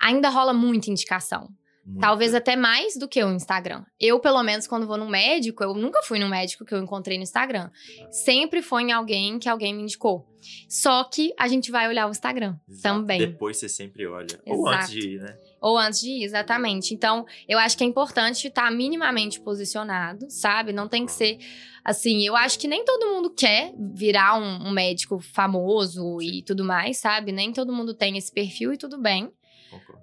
ainda rola muita indicação. Muito. Talvez até mais do que o Instagram. Eu, pelo menos, quando vou no médico, eu nunca fui no médico que eu encontrei no Instagram. Sempre foi em alguém que alguém me indicou. Só que a gente vai olhar o Instagram Exato. também. Depois você sempre olha. Exato. Ou antes de ir, né? Ou antes de ir, exatamente. Então, eu acho que é importante estar minimamente posicionado, sabe? Não tem que ser assim. Eu acho que nem todo mundo quer virar um, um médico famoso e tudo mais, sabe? Nem todo mundo tem esse perfil e tudo bem.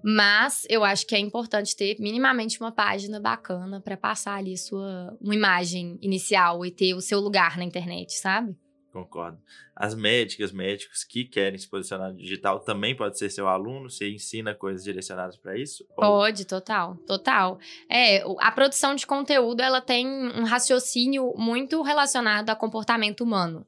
Mas eu acho que é importante ter minimamente uma página bacana para passar ali sua uma imagem inicial e ter o seu lugar na internet, sabe? Concordo. As médicas, médicos que querem se posicionar no digital também pode ser seu aluno, você ensina coisas direcionadas para isso? Pode, total, total. É, a produção de conteúdo, ela tem um raciocínio muito relacionado a comportamento humano,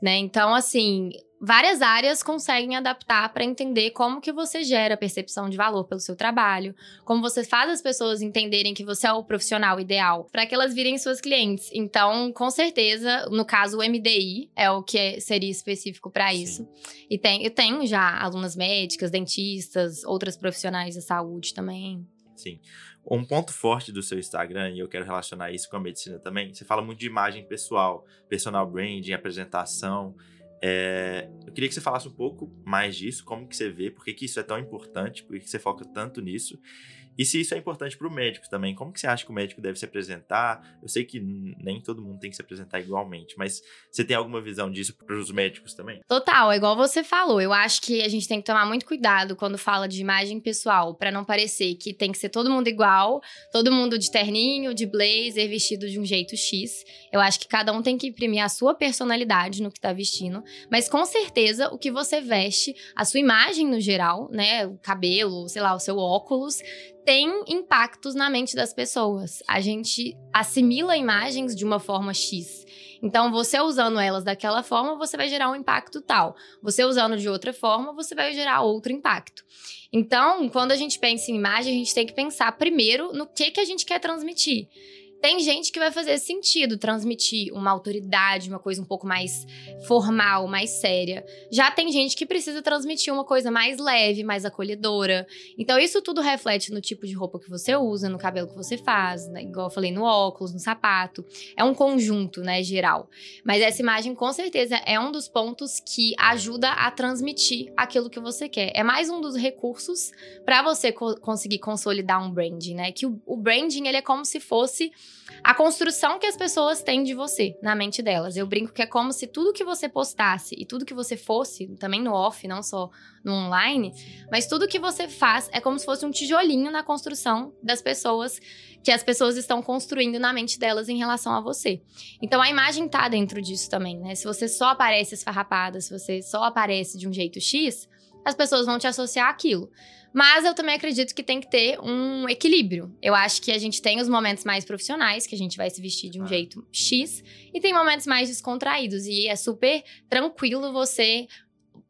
né? Então, assim, várias áreas conseguem adaptar para entender como que você gera percepção de valor pelo seu trabalho, como você faz as pessoas entenderem que você é o profissional ideal para que elas virem suas clientes. Então, com certeza, no caso o MDI é o que é, seria específico para isso. E tem, eu tenho já alunas médicas, dentistas, outras profissionais da saúde também. Sim. Um ponto forte do seu Instagram, e eu quero relacionar isso com a medicina também, você fala muito de imagem pessoal, personal branding, apresentação. É, eu queria que você falasse um pouco mais disso, como que você vê, por que, isso é tão importante, por que você foca tanto nisso. E se isso é importante para o médico também, como que você acha que o médico deve se apresentar? Eu sei que nem todo mundo tem que se apresentar igualmente, mas você tem alguma visão disso para os médicos também? Total, é igual você falou. Eu acho que a gente tem que tomar muito cuidado quando fala de imagem pessoal, para não parecer que tem que ser todo mundo igual, todo mundo de terninho, de blazer, vestido de um jeito X. Eu acho que cada um tem que imprimir a sua personalidade no que tá vestindo, mas com certeza o que você veste, a sua imagem no geral, né, o cabelo, sei lá, o seu óculos, tem impactos na mente das pessoas. A gente assimila imagens de uma forma X. Então, você usando elas daquela forma, você vai gerar um impacto tal. Você usando de outra forma, você vai gerar outro impacto. Então, quando a gente pensa em imagem, a gente tem que pensar primeiro no que, que a gente quer transmitir. Tem gente que vai fazer sentido transmitir uma autoridade, uma coisa um pouco mais formal, mais séria. Já tem gente que precisa transmitir uma coisa mais leve, mais acolhedora. Então, isso tudo reflete no tipo de roupa que você usa, no cabelo que você faz, né? igual eu falei, no óculos, no sapato. É um conjunto, né, geral. Mas essa imagem, com certeza, é um dos pontos que ajuda a transmitir aquilo que você quer. É mais um dos recursos para você co conseguir consolidar um branding, né? Que o, o branding, ele é como se fosse a construção que as pessoas têm de você na mente delas. Eu brinco que é como se tudo que você postasse e tudo que você fosse, também no off, não só no online, mas tudo que você faz é como se fosse um tijolinho na construção das pessoas que as pessoas estão construindo na mente delas em relação a você. Então a imagem tá dentro disso também, né? Se você só aparece esfarrapada, se você só aparece de um jeito X, as pessoas vão te associar àquilo. Mas eu também acredito que tem que ter um equilíbrio. Eu acho que a gente tem os momentos mais profissionais, que a gente vai se vestir de um ah. jeito X, e tem momentos mais descontraídos. E é super tranquilo você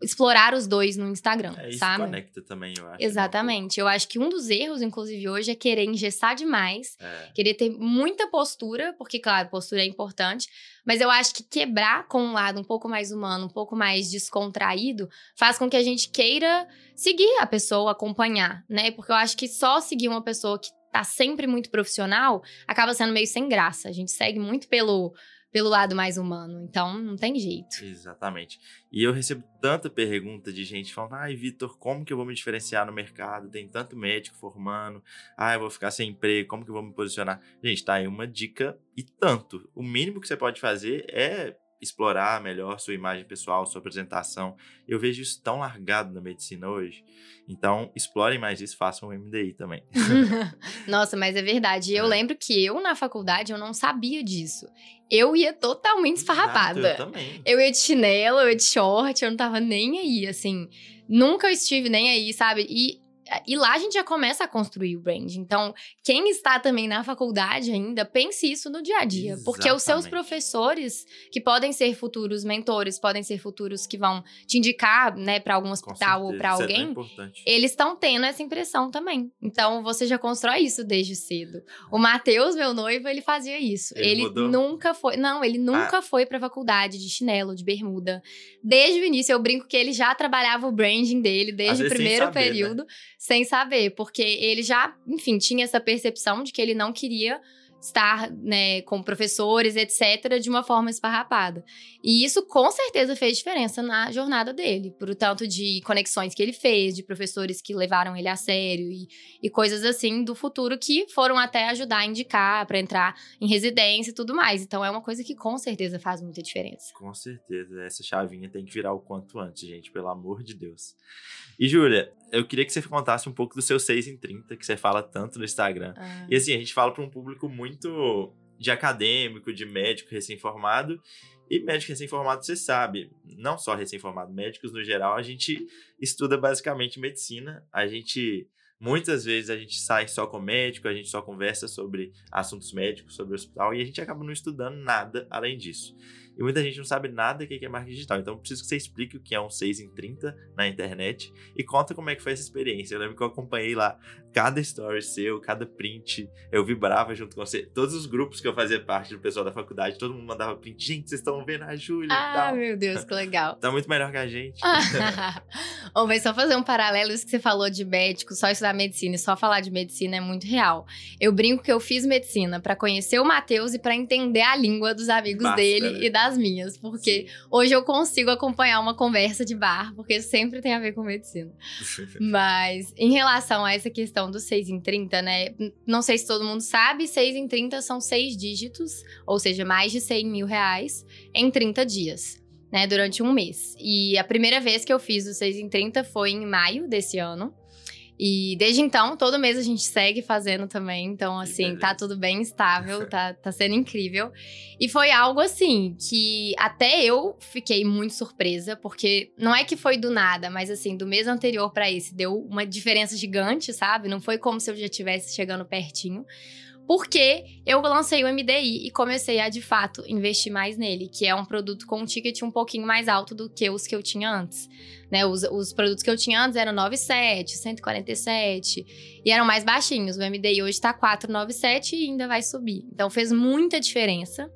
explorar os dois no Instagram, é, isso sabe? conecta também, eu acho. Né? Exatamente. Eu acho que um dos erros, inclusive, hoje é querer engessar demais, é. querer ter muita postura, porque, claro, postura é importante, mas eu acho que quebrar com um lado um pouco mais humano, um pouco mais descontraído, faz com que a gente queira seguir a pessoa, acompanhar, né? Porque eu acho que só seguir uma pessoa que tá sempre muito profissional acaba sendo meio sem graça. A gente segue muito pelo pelo lado mais humano. Então, não tem jeito. Exatamente. E eu recebo tanta pergunta de gente falando: ai, Vitor, como que eu vou me diferenciar no mercado? Tem tanto médico formando. Ah, eu vou ficar sem emprego, como que eu vou me posicionar? Gente, tá aí uma dica e tanto. O mínimo que você pode fazer é explorar melhor sua imagem pessoal, sua apresentação. Eu vejo isso tão largado na medicina hoje. Então, explorem mais isso, façam o MDI também. Nossa, mas é verdade. Eu é. lembro que eu, na faculdade, eu não sabia disso. Eu ia totalmente esfarrapada. Exato, eu também. Eu ia de chinelo, eu ia de short, eu não tava nem aí, assim. Nunca estive nem aí, sabe? E e lá a gente já começa a construir o brand. Então, quem está também na faculdade ainda, pense isso no dia a dia. Exatamente. Porque os seus professores, que podem ser futuros mentores, podem ser futuros que vão te indicar, né, para algum hospital ou para é alguém, é eles estão tendo essa impressão também. Então, você já constrói isso desde cedo. O Matheus, meu noivo, ele fazia isso. Ele, ele nunca foi. Não, ele nunca ah. foi pra faculdade de chinelo, de bermuda. Desde o início, eu brinco que ele já trabalhava o branding dele, desde o primeiro saber, né? período. Né? Sem saber, porque ele já, enfim, tinha essa percepção de que ele não queria estar né, com professores, etc., de uma forma esfarrapada. E isso com certeza fez diferença na jornada dele, por tanto de conexões que ele fez, de professores que levaram ele a sério e, e coisas assim do futuro que foram até ajudar a indicar para entrar em residência e tudo mais. Então é uma coisa que com certeza faz muita diferença. Com certeza. Essa chavinha tem que virar o quanto antes, gente, pelo amor de Deus. E Júlia, eu queria que você contasse um pouco do seu 6 em 30, que você fala tanto no Instagram. Ah. E assim, a gente fala para um público muito de acadêmico, de médico recém-formado. E médico recém-formado, você sabe, não só recém-formado, médicos no geral, a gente estuda basicamente medicina. A gente, muitas vezes, a gente sai só com médico, a gente só conversa sobre assuntos médicos, sobre hospital, e a gente acaba não estudando nada além disso. E muita gente não sabe nada do que é marketing digital. Então, eu preciso que você explique o que é um 6 em 30 na internet e conta como é que foi essa experiência. Eu lembro que eu acompanhei lá cada story seu, cada print. Eu vibrava junto com você. Todos os grupos que eu fazia parte do pessoal da faculdade, todo mundo mandava print. Gente, vocês estão vendo a Júlia ah, e tal. Ah, meu Deus, que legal. tá muito melhor que a gente. Ou vai só fazer um paralelo, isso que você falou de médico, só estudar da medicina e só falar de medicina é muito real. Eu brinco que eu fiz medicina para conhecer o Matheus e para entender a língua dos amigos Basta, dele né? e das minhas, porque Sim. hoje eu consigo acompanhar uma conversa de bar, porque sempre tem a ver com medicina. Mas em relação a essa questão do 6 em 30, né? Não sei se todo mundo sabe, 6 em 30 são seis dígitos, ou seja, mais de 100 mil reais em 30 dias né, durante um mês. E a primeira vez que eu fiz o 6 em 30 foi em maio desse ano. E desde então, todo mês a gente segue fazendo também. Então, assim, tá tudo bem estável, tá, tá sendo incrível. E foi algo assim que até eu fiquei muito surpresa, porque não é que foi do nada, mas assim, do mês anterior para esse deu uma diferença gigante, sabe? Não foi como se eu já estivesse chegando pertinho porque eu lancei o MDI e comecei a, de fato, investir mais nele, que é um produto com um ticket um pouquinho mais alto do que os que eu tinha antes. Né, os, os produtos que eu tinha antes eram 97, 147 e eram mais baixinhos. O MDI hoje está 497 e ainda vai subir. Então fez muita diferença.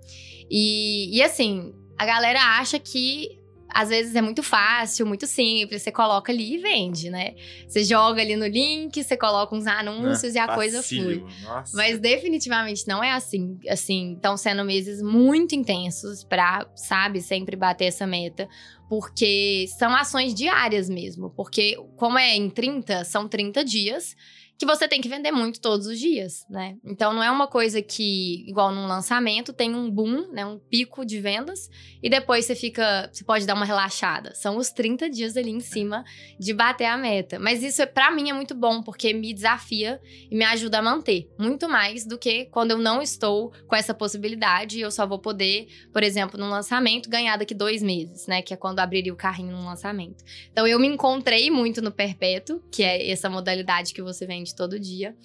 E, e assim, a galera acha que às vezes é muito fácil, muito simples, você coloca ali e vende, né? Você joga ali no link, você coloca uns anúncios é, e a coisa flui. Nossa. Mas definitivamente não é assim. Assim, estão sendo meses muito intensos para, sabe, sempre bater essa meta, porque são ações diárias mesmo, porque como é em 30, são 30 dias que você tem que vender muito todos os dias, né? Então não é uma coisa que, igual num lançamento, tem um boom, né? Um pico de vendas, e depois você fica. Você pode dar uma relaxada. São os 30 dias ali em cima de bater a meta. Mas isso, é, para mim, é muito bom, porque me desafia e me ajuda a manter. Muito mais do que quando eu não estou com essa possibilidade e eu só vou poder, por exemplo, num lançamento, ganhar daqui dois meses, né? Que é quando abriria o carrinho num lançamento. Então eu me encontrei muito no perpétuo, que é essa modalidade que você vende todo dia.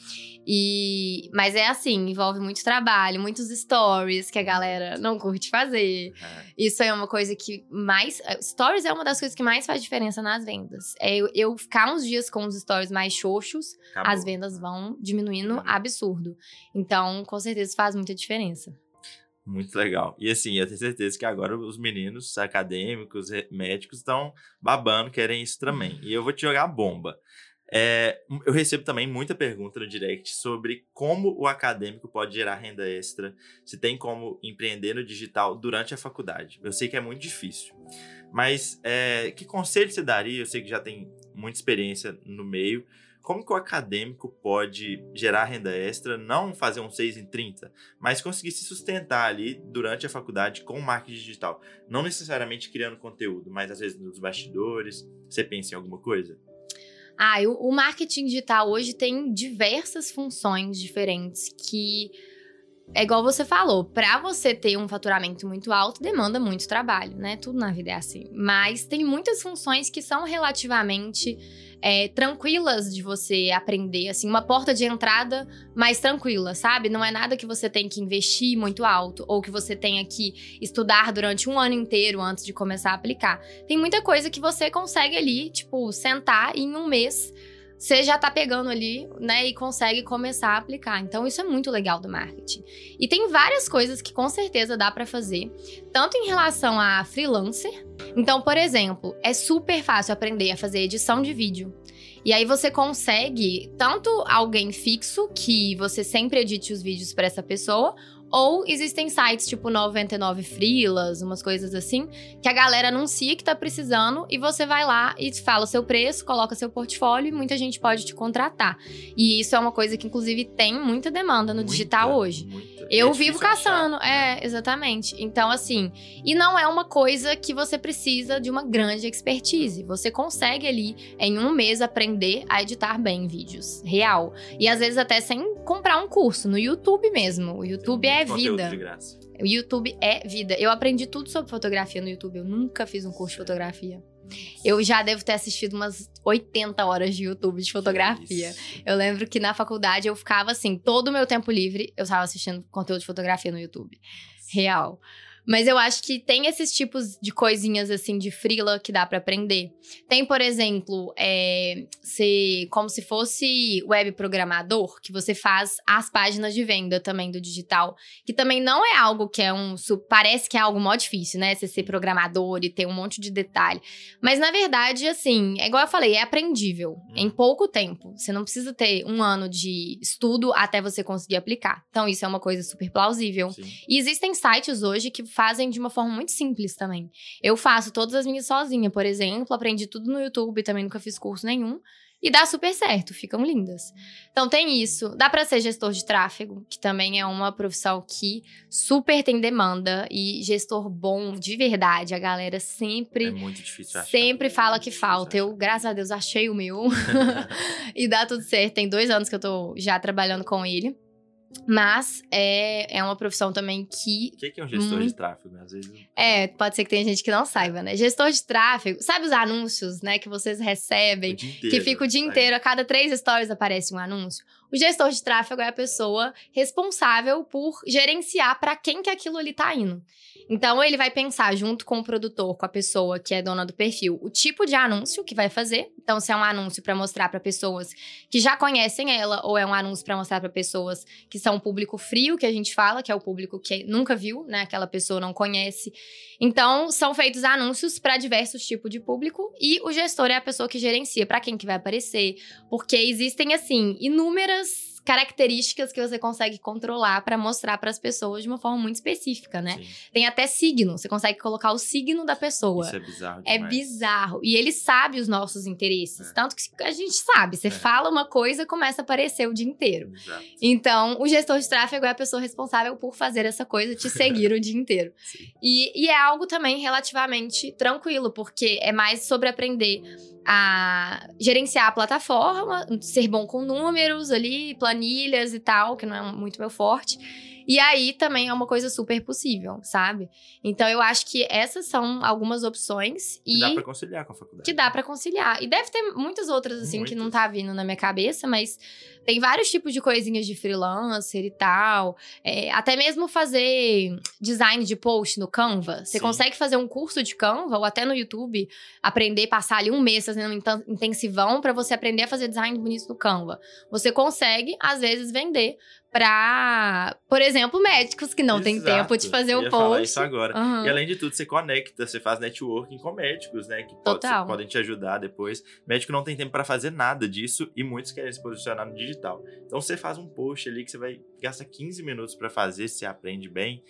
E mas é assim, envolve muito trabalho, muitos stories que a galera não curte fazer. É. Isso é uma coisa que mais eh, stories é uma das coisas que mais faz diferença nas vendas. É eu, eu ficar uns dias com os stories mais xoxos, Acabou. as vendas vão diminuindo uhum. absurdo. Então, com certeza faz muita diferença. Muito legal. E assim, eu tenho certeza que agora os meninos acadêmicos, médicos estão babando, querem isso também. E eu vou te jogar a bomba. É, eu recebo também muita pergunta no direct sobre como o acadêmico pode gerar renda extra, se tem como empreender no digital durante a faculdade. Eu sei que é muito difícil, mas é, que conselho você daria? Eu sei que já tem muita experiência no meio. Como que o acadêmico pode gerar renda extra, não fazer um 6 em 30, mas conseguir se sustentar ali durante a faculdade com marketing digital? Não necessariamente criando conteúdo, mas às vezes nos bastidores. Você pensa em alguma coisa? Ah, o, marketing digital hoje tem diversas funções diferentes que é igual você falou, para você ter um faturamento muito alto, demanda muito trabalho, né? Tudo na vida é assim. Mas tem muitas funções que são relativamente é, tranquilas de você aprender, assim, uma porta de entrada mais tranquila, sabe? Não é nada que você tem que investir muito alto ou que você tenha que estudar durante um ano inteiro antes de começar a aplicar. Tem muita coisa que você consegue ali, tipo, sentar e em um mês você já tá pegando ali, né, e consegue começar a aplicar. Então isso é muito legal do marketing. E tem várias coisas que com certeza dá para fazer, tanto em relação a freelancer. Então, por exemplo, é super fácil aprender a fazer edição de vídeo. E aí você consegue tanto alguém fixo que você sempre edite os vídeos para essa pessoa, ou existem sites tipo 99 Frilas, umas coisas assim, que a galera anuncia que tá precisando e você vai lá e fala o seu preço, coloca seu portfólio e muita gente pode te contratar. E isso é uma coisa que, inclusive, tem muita demanda no muita, digital hoje. Muita. Eu é vivo caçando, achar, é, exatamente. Então, assim, e não é uma coisa que você precisa de uma grande expertise. Você consegue ali, em um mês, aprender a editar bem vídeos. Real. E às vezes até sem comprar um curso, no YouTube mesmo. O YouTube é é vida. O YouTube é vida. Eu aprendi tudo sobre fotografia no YouTube. Eu nunca fiz um curso de fotografia. Eu já devo ter assistido umas 80 horas de YouTube de fotografia. Eu lembro que na faculdade eu ficava assim, todo o meu tempo livre, eu estava assistindo conteúdo de fotografia no YouTube. Real. Mas eu acho que tem esses tipos de coisinhas assim de frila que dá para aprender. Tem, por exemplo, é, se, como se fosse web programador, que você faz as páginas de venda também do digital, que também não é algo que é um parece que é algo mó difícil, né? Você ser programador e ter um monte de detalhe. Mas na verdade, assim, é igual eu falei, é aprendível hum. em pouco tempo. Você não precisa ter um ano de estudo até você conseguir aplicar. Então isso é uma coisa super plausível. Sim. E existem sites hoje que fazem de uma forma muito simples também. Eu faço todas as minhas sozinha, por exemplo, aprendi tudo no YouTube, também nunca fiz curso nenhum. E dá super certo, ficam lindas. Então tem isso. Dá para ser gestor de tráfego, que também é uma profissão que super tem demanda e gestor bom de verdade, a galera sempre É muito difícil achar. Sempre fala que falta. Eu, graças a Deus, achei o meu. e dá tudo certo. Tem dois anos que eu tô já trabalhando com ele. Mas é, é uma profissão também que. O que, que, é um gestor muito... de tráfego? Às vezes... É, pode ser que tenha gente que não saiba, né? Gestor de tráfego, sabe os anúncios, né, que vocês recebem? Inteiro, que fica o dia inteiro, a cada três stories aparece um anúncio. O gestor de tráfego é a pessoa responsável por gerenciar para quem que aquilo ali tá indo. Então, ele vai pensar junto com o produtor, com a pessoa que é dona do perfil, o tipo de anúncio que vai fazer. Então, se é um anúncio para mostrar para pessoas que já conhecem ela, ou é um anúncio para mostrar para pessoas que são um público frio, que a gente fala, que é o público que nunca viu, né? Aquela pessoa não conhece. Então, são feitos anúncios para diversos tipos de público e o gestor é a pessoa que gerencia para quem que vai aparecer, porque existem assim inúmeras características que você consegue controlar para mostrar para as pessoas de uma forma muito específica, né? Sim. Tem até signo, você consegue colocar o signo da pessoa. Isso é bizarro. É demais. É bizarro. E ele sabe os nossos interesses. É. Tanto que a gente sabe, você é. fala uma coisa começa a aparecer o dia inteiro. Exato. Então, o gestor de tráfego é a pessoa responsável por fazer essa coisa, te seguir o dia inteiro. E, e é algo também relativamente tranquilo, porque é mais sobre aprender a gerenciar a plataforma, ser bom com números ali, planilhas e tal, que não é muito meu forte. E aí também é uma coisa super possível, sabe? Então eu acho que essas são algumas opções que e dá para conciliar com a faculdade. Que dá para conciliar. E deve ter muitas outras assim muitas. que não tá vindo na minha cabeça, mas tem vários tipos de coisinhas de freelancer e tal. É, até mesmo fazer design de post no Canva. Você Sim. consegue fazer um curso de Canva ou até no YouTube aprender, passar ali um mês fazendo um intensivão para você aprender a fazer design bonito no Canva. Você consegue, às vezes, vender para, por exemplo, médicos que não Exato. têm tempo de fazer o post. Falar isso agora. Uhum. E além de tudo, você conecta, você faz networking com médicos, né, que pode, podem te ajudar depois. Médico não tem tempo para fazer nada disso e muitos querem se posicionar no digital. Então você faz um post ali que você vai gastar 15 minutos para fazer, se aprende bem.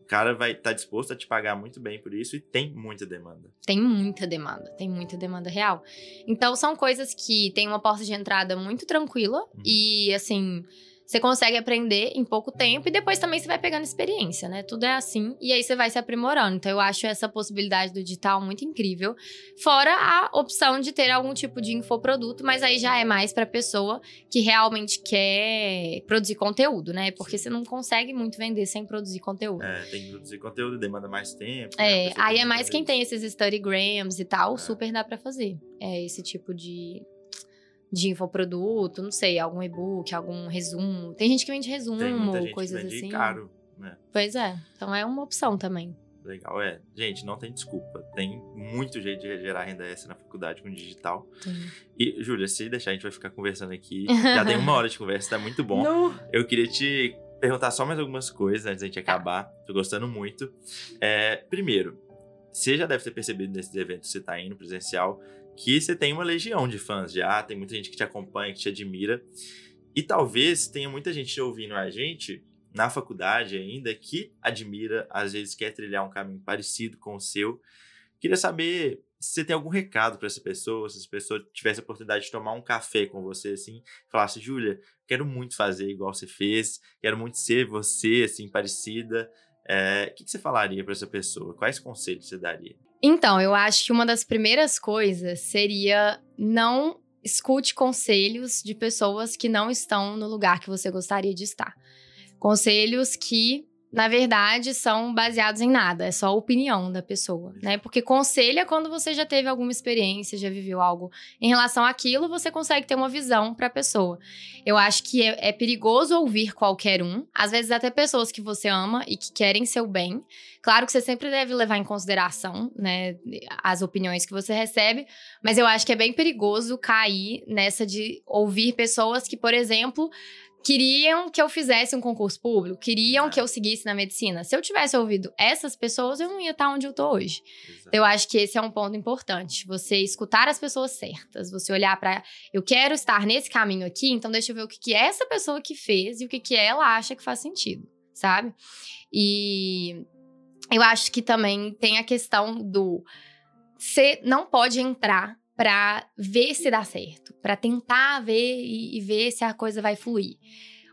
O cara vai estar tá disposto a te pagar muito bem por isso e tem muita demanda. Tem muita demanda, tem muita demanda real. Então são coisas que tem uma porta de entrada muito tranquila uhum. e assim, você consegue aprender em pouco tempo e depois também você vai pegando experiência, né? Tudo é assim e aí você vai se aprimorando. Então eu acho essa possibilidade do digital muito incrível. Fora a opção de ter algum tipo de infoproduto, mas aí já é mais para pessoa que realmente quer produzir conteúdo, né? Porque você não consegue muito vender sem produzir conteúdo. É, tem que produzir conteúdo, demanda mais tempo. Né? É, aí é mais quem tem esses studygrams e tal, é. super dá para fazer. É esse tipo de de infoproduto, não sei, algum e-book, algum resumo. Tem gente que vende resumo, tem coisas que vende assim. caro, né? Pois é. Então é uma opção também. Legal, é. Gente, não tem desculpa. Tem muito jeito de gerar renda extra na faculdade com digital. Sim. E, Júlia, se deixar, a gente vai ficar conversando aqui. Já tem uma hora de conversa, tá muito bom. Não. Eu queria te perguntar só mais algumas coisas antes da gente acabar. Tô gostando muito. É, primeiro, você já deve ter percebido nesses eventos que você tá indo presencial que você tem uma legião de fãs já, tem muita gente que te acompanha, que te admira. E talvez tenha muita gente ouvindo a gente na faculdade ainda que admira, às vezes quer trilhar um caminho parecido com o seu. Queria saber se você tem algum recado para essa pessoa, se essa pessoa tivesse a oportunidade de tomar um café com você, assim, falasse, Júlia, quero muito fazer igual você fez, quero muito ser você, assim, parecida. É, o que, que você falaria para essa pessoa? Quais conselhos você daria? Então, eu acho que uma das primeiras coisas seria não escute conselhos de pessoas que não estão no lugar que você gostaria de estar. Conselhos que na verdade, são baseados em nada, é só a opinião da pessoa, né? Porque conselho é quando você já teve alguma experiência, já viveu algo em relação àquilo, você consegue ter uma visão para a pessoa. Eu acho que é, é, perigoso ouvir qualquer um, às vezes até pessoas que você ama e que querem seu bem. Claro que você sempre deve levar em consideração, né, as opiniões que você recebe, mas eu acho que é bem perigoso cair nessa de ouvir pessoas que, por exemplo, queriam que eu fizesse um concurso público, queriam que eu seguisse na medicina. Se eu tivesse ouvido essas pessoas, eu não ia estar onde eu tô hoje. Exato. Eu acho que esse é um ponto importante. Você escutar as pessoas certas, você olhar para eu quero estar nesse caminho aqui, então deixa eu ver o que, que é essa pessoa que fez e o que, que ela acha que faz sentido, sabe? E eu acho que também tem a questão do você não pode entrar para ver se dá certo, para tentar ver e, e, ver se a coisa vai fluir.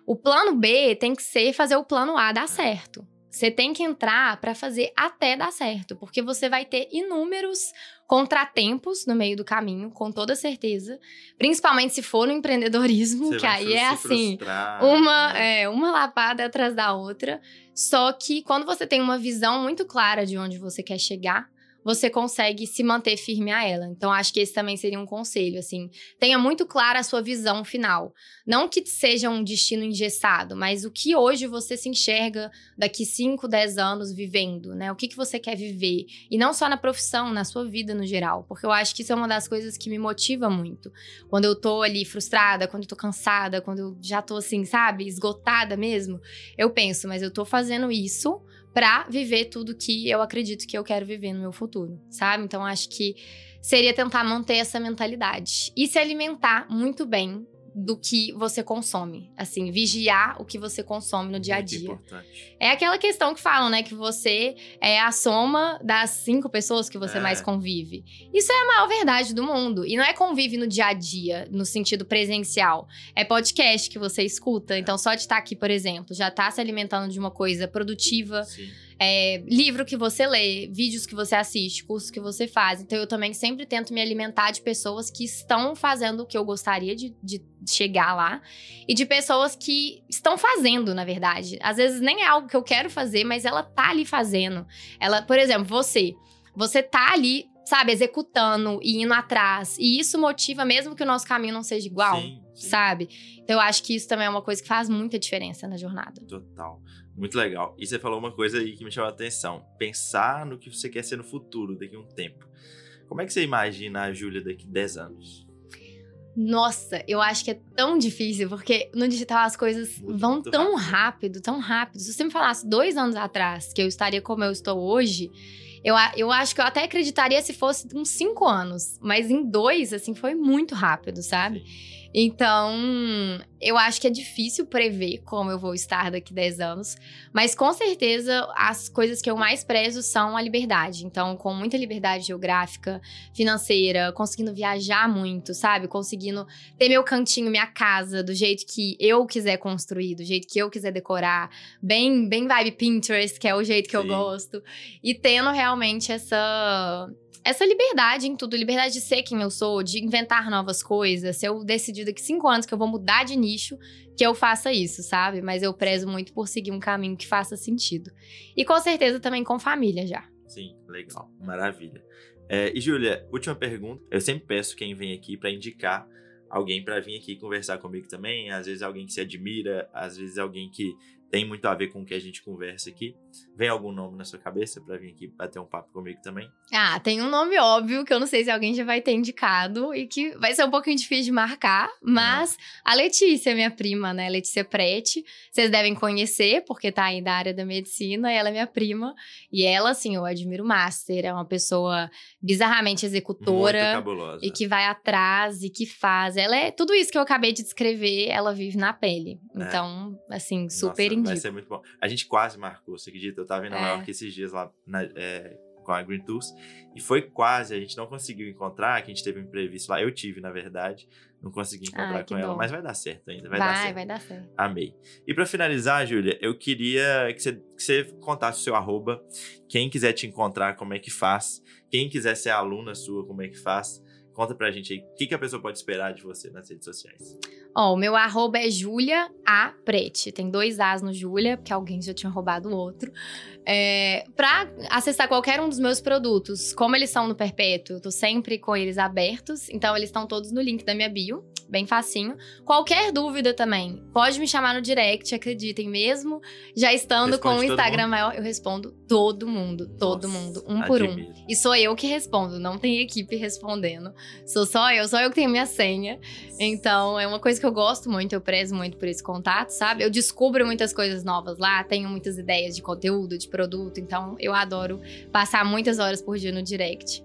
O plano B tem que ser fazer o plano A dar certo. Você tem que entrar para fazer até dar certo, porque você vai ter inúmeros contratempos no meio do caminho, com toda certeza. Principalmente se for no empreendedorismo, você que aí é assim, uma, né? é, uma lapada atrás da outra. Só que quando você tem uma visão muito clara de onde você quer chegar, você consegue se manter firme a ela. Então, acho que esse também seria um conselho, assim. Tenha muito clara a sua visão final. Não que seja um destino engessado, mas o que hoje você se enxerga daqui 5, 10 anos vivendo, né? O que, que você quer viver. E não só na profissão, na sua vida no geral. Porque eu acho que isso é uma das coisas que me motiva muito. Quando eu tô ali frustrada, quando eu tô cansada, quando eu já tô assim, sabe, esgotada mesmo, eu penso, mas eu tô fazendo isso para viver tudo que eu acredito que eu quero viver no meu futuro, sabe? Então acho que seria tentar manter essa mentalidade e se alimentar muito bem do que você consome. Assim, vigiar o que você consome no dia a dia. Importante. É aquela questão que falam, né? Que você é a soma das cinco pessoas que você é. mais convive. Isso é a maior verdade do mundo. E não é convive no dia a dia, no sentido presencial. É podcast que você escuta. É. Então, só de estar aqui, por exemplo, já está se alimentando de uma coisa produtiva. Sim é, livro que você lê, vídeos que você assiste, cursos que você faz. Então, eu também sempre tento me alimentar de pessoas que estão fazendo o que eu gostaria de, de chegar lá e de pessoas que estão fazendo, na verdade. Às vezes nem é algo que eu quero fazer, mas ela tá ali fazendo. Ela, por exemplo, você. Você tá ali sabe, executando e indo atrás. E isso motiva, mesmo que o nosso caminho não seja igual, sim, sim. sabe? Então eu acho que isso também é uma coisa que faz muita diferença na jornada. Total. Muito legal. E você falou uma coisa aí que me chamou a atenção. Pensar no que você quer ser no futuro, daqui a um tempo. Como é que você imagina a Júlia daqui a 10 anos? Nossa, eu acho que é tão difícil, porque no digital as coisas Muito vão tão rápido. rápido, tão rápido. Se você me falasse dois anos atrás que eu estaria como eu estou hoje, eu, eu acho que eu até acreditaria se fosse uns cinco anos. Mas em dois, assim, foi muito rápido, sabe? Sim. Então, eu acho que é difícil prever como eu vou estar daqui 10 anos, mas com certeza as coisas que eu mais prezo são a liberdade. Então, com muita liberdade geográfica, financeira, conseguindo viajar muito, sabe? Conseguindo ter meu cantinho, minha casa, do jeito que eu quiser construir, do jeito que eu quiser decorar, bem, bem vibe Pinterest, que é o jeito que Sim. eu gosto, e tendo realmente essa essa liberdade em tudo, liberdade de ser quem eu sou, de inventar novas coisas. Se eu decidir daqui cinco anos que eu vou mudar de nicho, que eu faça isso, sabe? Mas eu prezo muito por seguir um caminho que faça sentido. E com certeza também com família já. Sim, legal, maravilha. É, e Júlia, última pergunta. Eu sempre peço quem vem aqui para indicar alguém para vir aqui conversar comigo também. Às vezes alguém que se admira, às vezes alguém que tem muito a ver com o que a gente conversa aqui. Vem algum nome na sua cabeça para vir aqui bater um papo comigo também? Ah, tem um nome óbvio que eu não sei se alguém já vai ter indicado e que vai ser um pouquinho difícil de marcar, mas ah. a Letícia, minha prima, né? Letícia Prete, vocês devem conhecer porque tá aí da área da medicina, e ela é minha prima e ela, assim, eu admiro master, é uma pessoa bizarramente executora e que vai atrás e que faz. Ela é tudo isso que eu acabei de descrever, ela vive na pele. É. Então, assim, super Nossa, Vai ser muito bom. A gente quase marcou, você acredita? Eu tava em Nova é. York esses dias lá na, é, com a Green Tours e foi quase, a gente não conseguiu encontrar, que a gente teve um imprevisto lá. Eu tive, na verdade, não consegui encontrar com ela, mas vai dar certo ainda. Vai, vai dar certo. vai dar certo. Amei. E para finalizar, Júlia, eu queria que você, que você contasse o seu arroba, quem quiser te encontrar, como é que faz, quem quiser ser aluna sua, como é que faz Conta pra gente aí o que, que a pessoa pode esperar de você nas redes sociais. Ó, o meu arroba é Julia A Prete. Tem dois As no Julia, porque alguém já tinha roubado o outro. É, pra acessar qualquer um dos meus produtos, como eles são no Perpétuo, eu tô sempre com eles abertos. Então, eles estão todos no link da minha bio, bem facinho. Qualquer dúvida também, pode me chamar no direct, acreditem mesmo. Já estando Responde com o Instagram maior, eu respondo todo mundo, todo Nossa, mundo, um por um. admiro. E sou eu que respondo, não tem equipe respondendo. Sou só eu, só eu que tenho minha senha. Então, é uma coisa que eu gosto muito, eu prezo muito por esse contato, sabe? Eu descubro muitas coisas novas lá, tenho muitas ideias de conteúdo, de produto, então eu adoro passar muitas horas por dia no direct.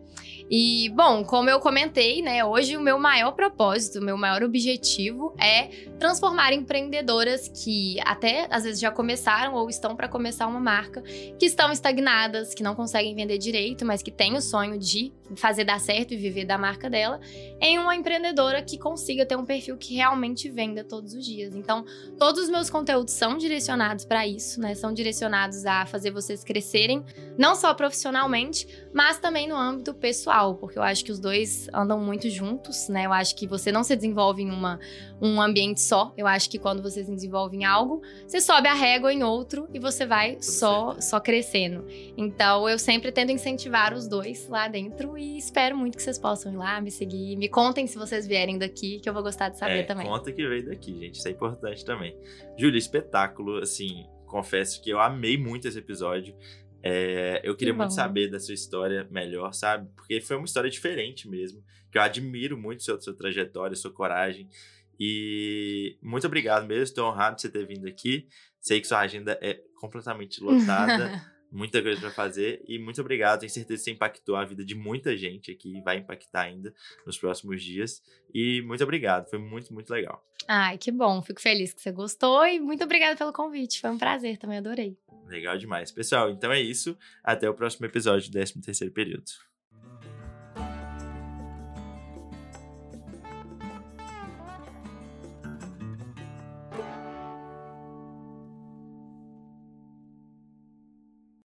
E, bom, como eu comentei, né, hoje o meu maior propósito, o meu maior objetivo é transformar empreendedoras que até às vezes já começaram ou estão para começar uma marca, que estão estagnadas, que não conseguem vender direito, mas que têm o sonho de fazer dar certo e viver da marca dela, em uma empreendedora que consiga ter um perfil que realmente venda todos os dias. Então, todos os meus conteúdos são direcionados para isso, né? São direcionados a fazer vocês crescerem, não só profissionalmente, mas também no âmbito pessoal, porque eu acho que os dois andam muito juntos, né? Eu acho que você não se desenvolve em uma, um ambiente só. Eu acho que quando você se desenvolve em algo, você sobe a régua em outro e você vai só, certo. só crescendo. Então, eu sempre tento incentivar os dois lá dentro e espero muito que vocês possam ir lá, me seguir. Me contem se vocês vierem daqui, que eu vou gostar de saber é, também. Conta que veio daqui, gente. Isso é importante também. Júlia, espetáculo. Assim, confesso que eu amei muito esse episódio. É, eu queria Que muito saber da sua história melhor, sabe? Porque foi uma história diferente mesmo. Que eu admiro muito sua, sua trajetória, sua coragem. E muito obrigado mesmo. Estou honrado de você ter vindo aqui. Sei que sua agenda é completamente lotada. muita coisa para fazer e muito obrigado. Tenho certeza que você impactou a vida de muita gente aqui, vai impactar ainda nos próximos dias. E muito obrigado, foi muito, muito legal. Ai, que bom. Fico feliz que você gostou e muito obrigada pelo convite. Foi um prazer, também adorei. Legal demais. Pessoal, então é isso. Até o próximo episódio do 13º período.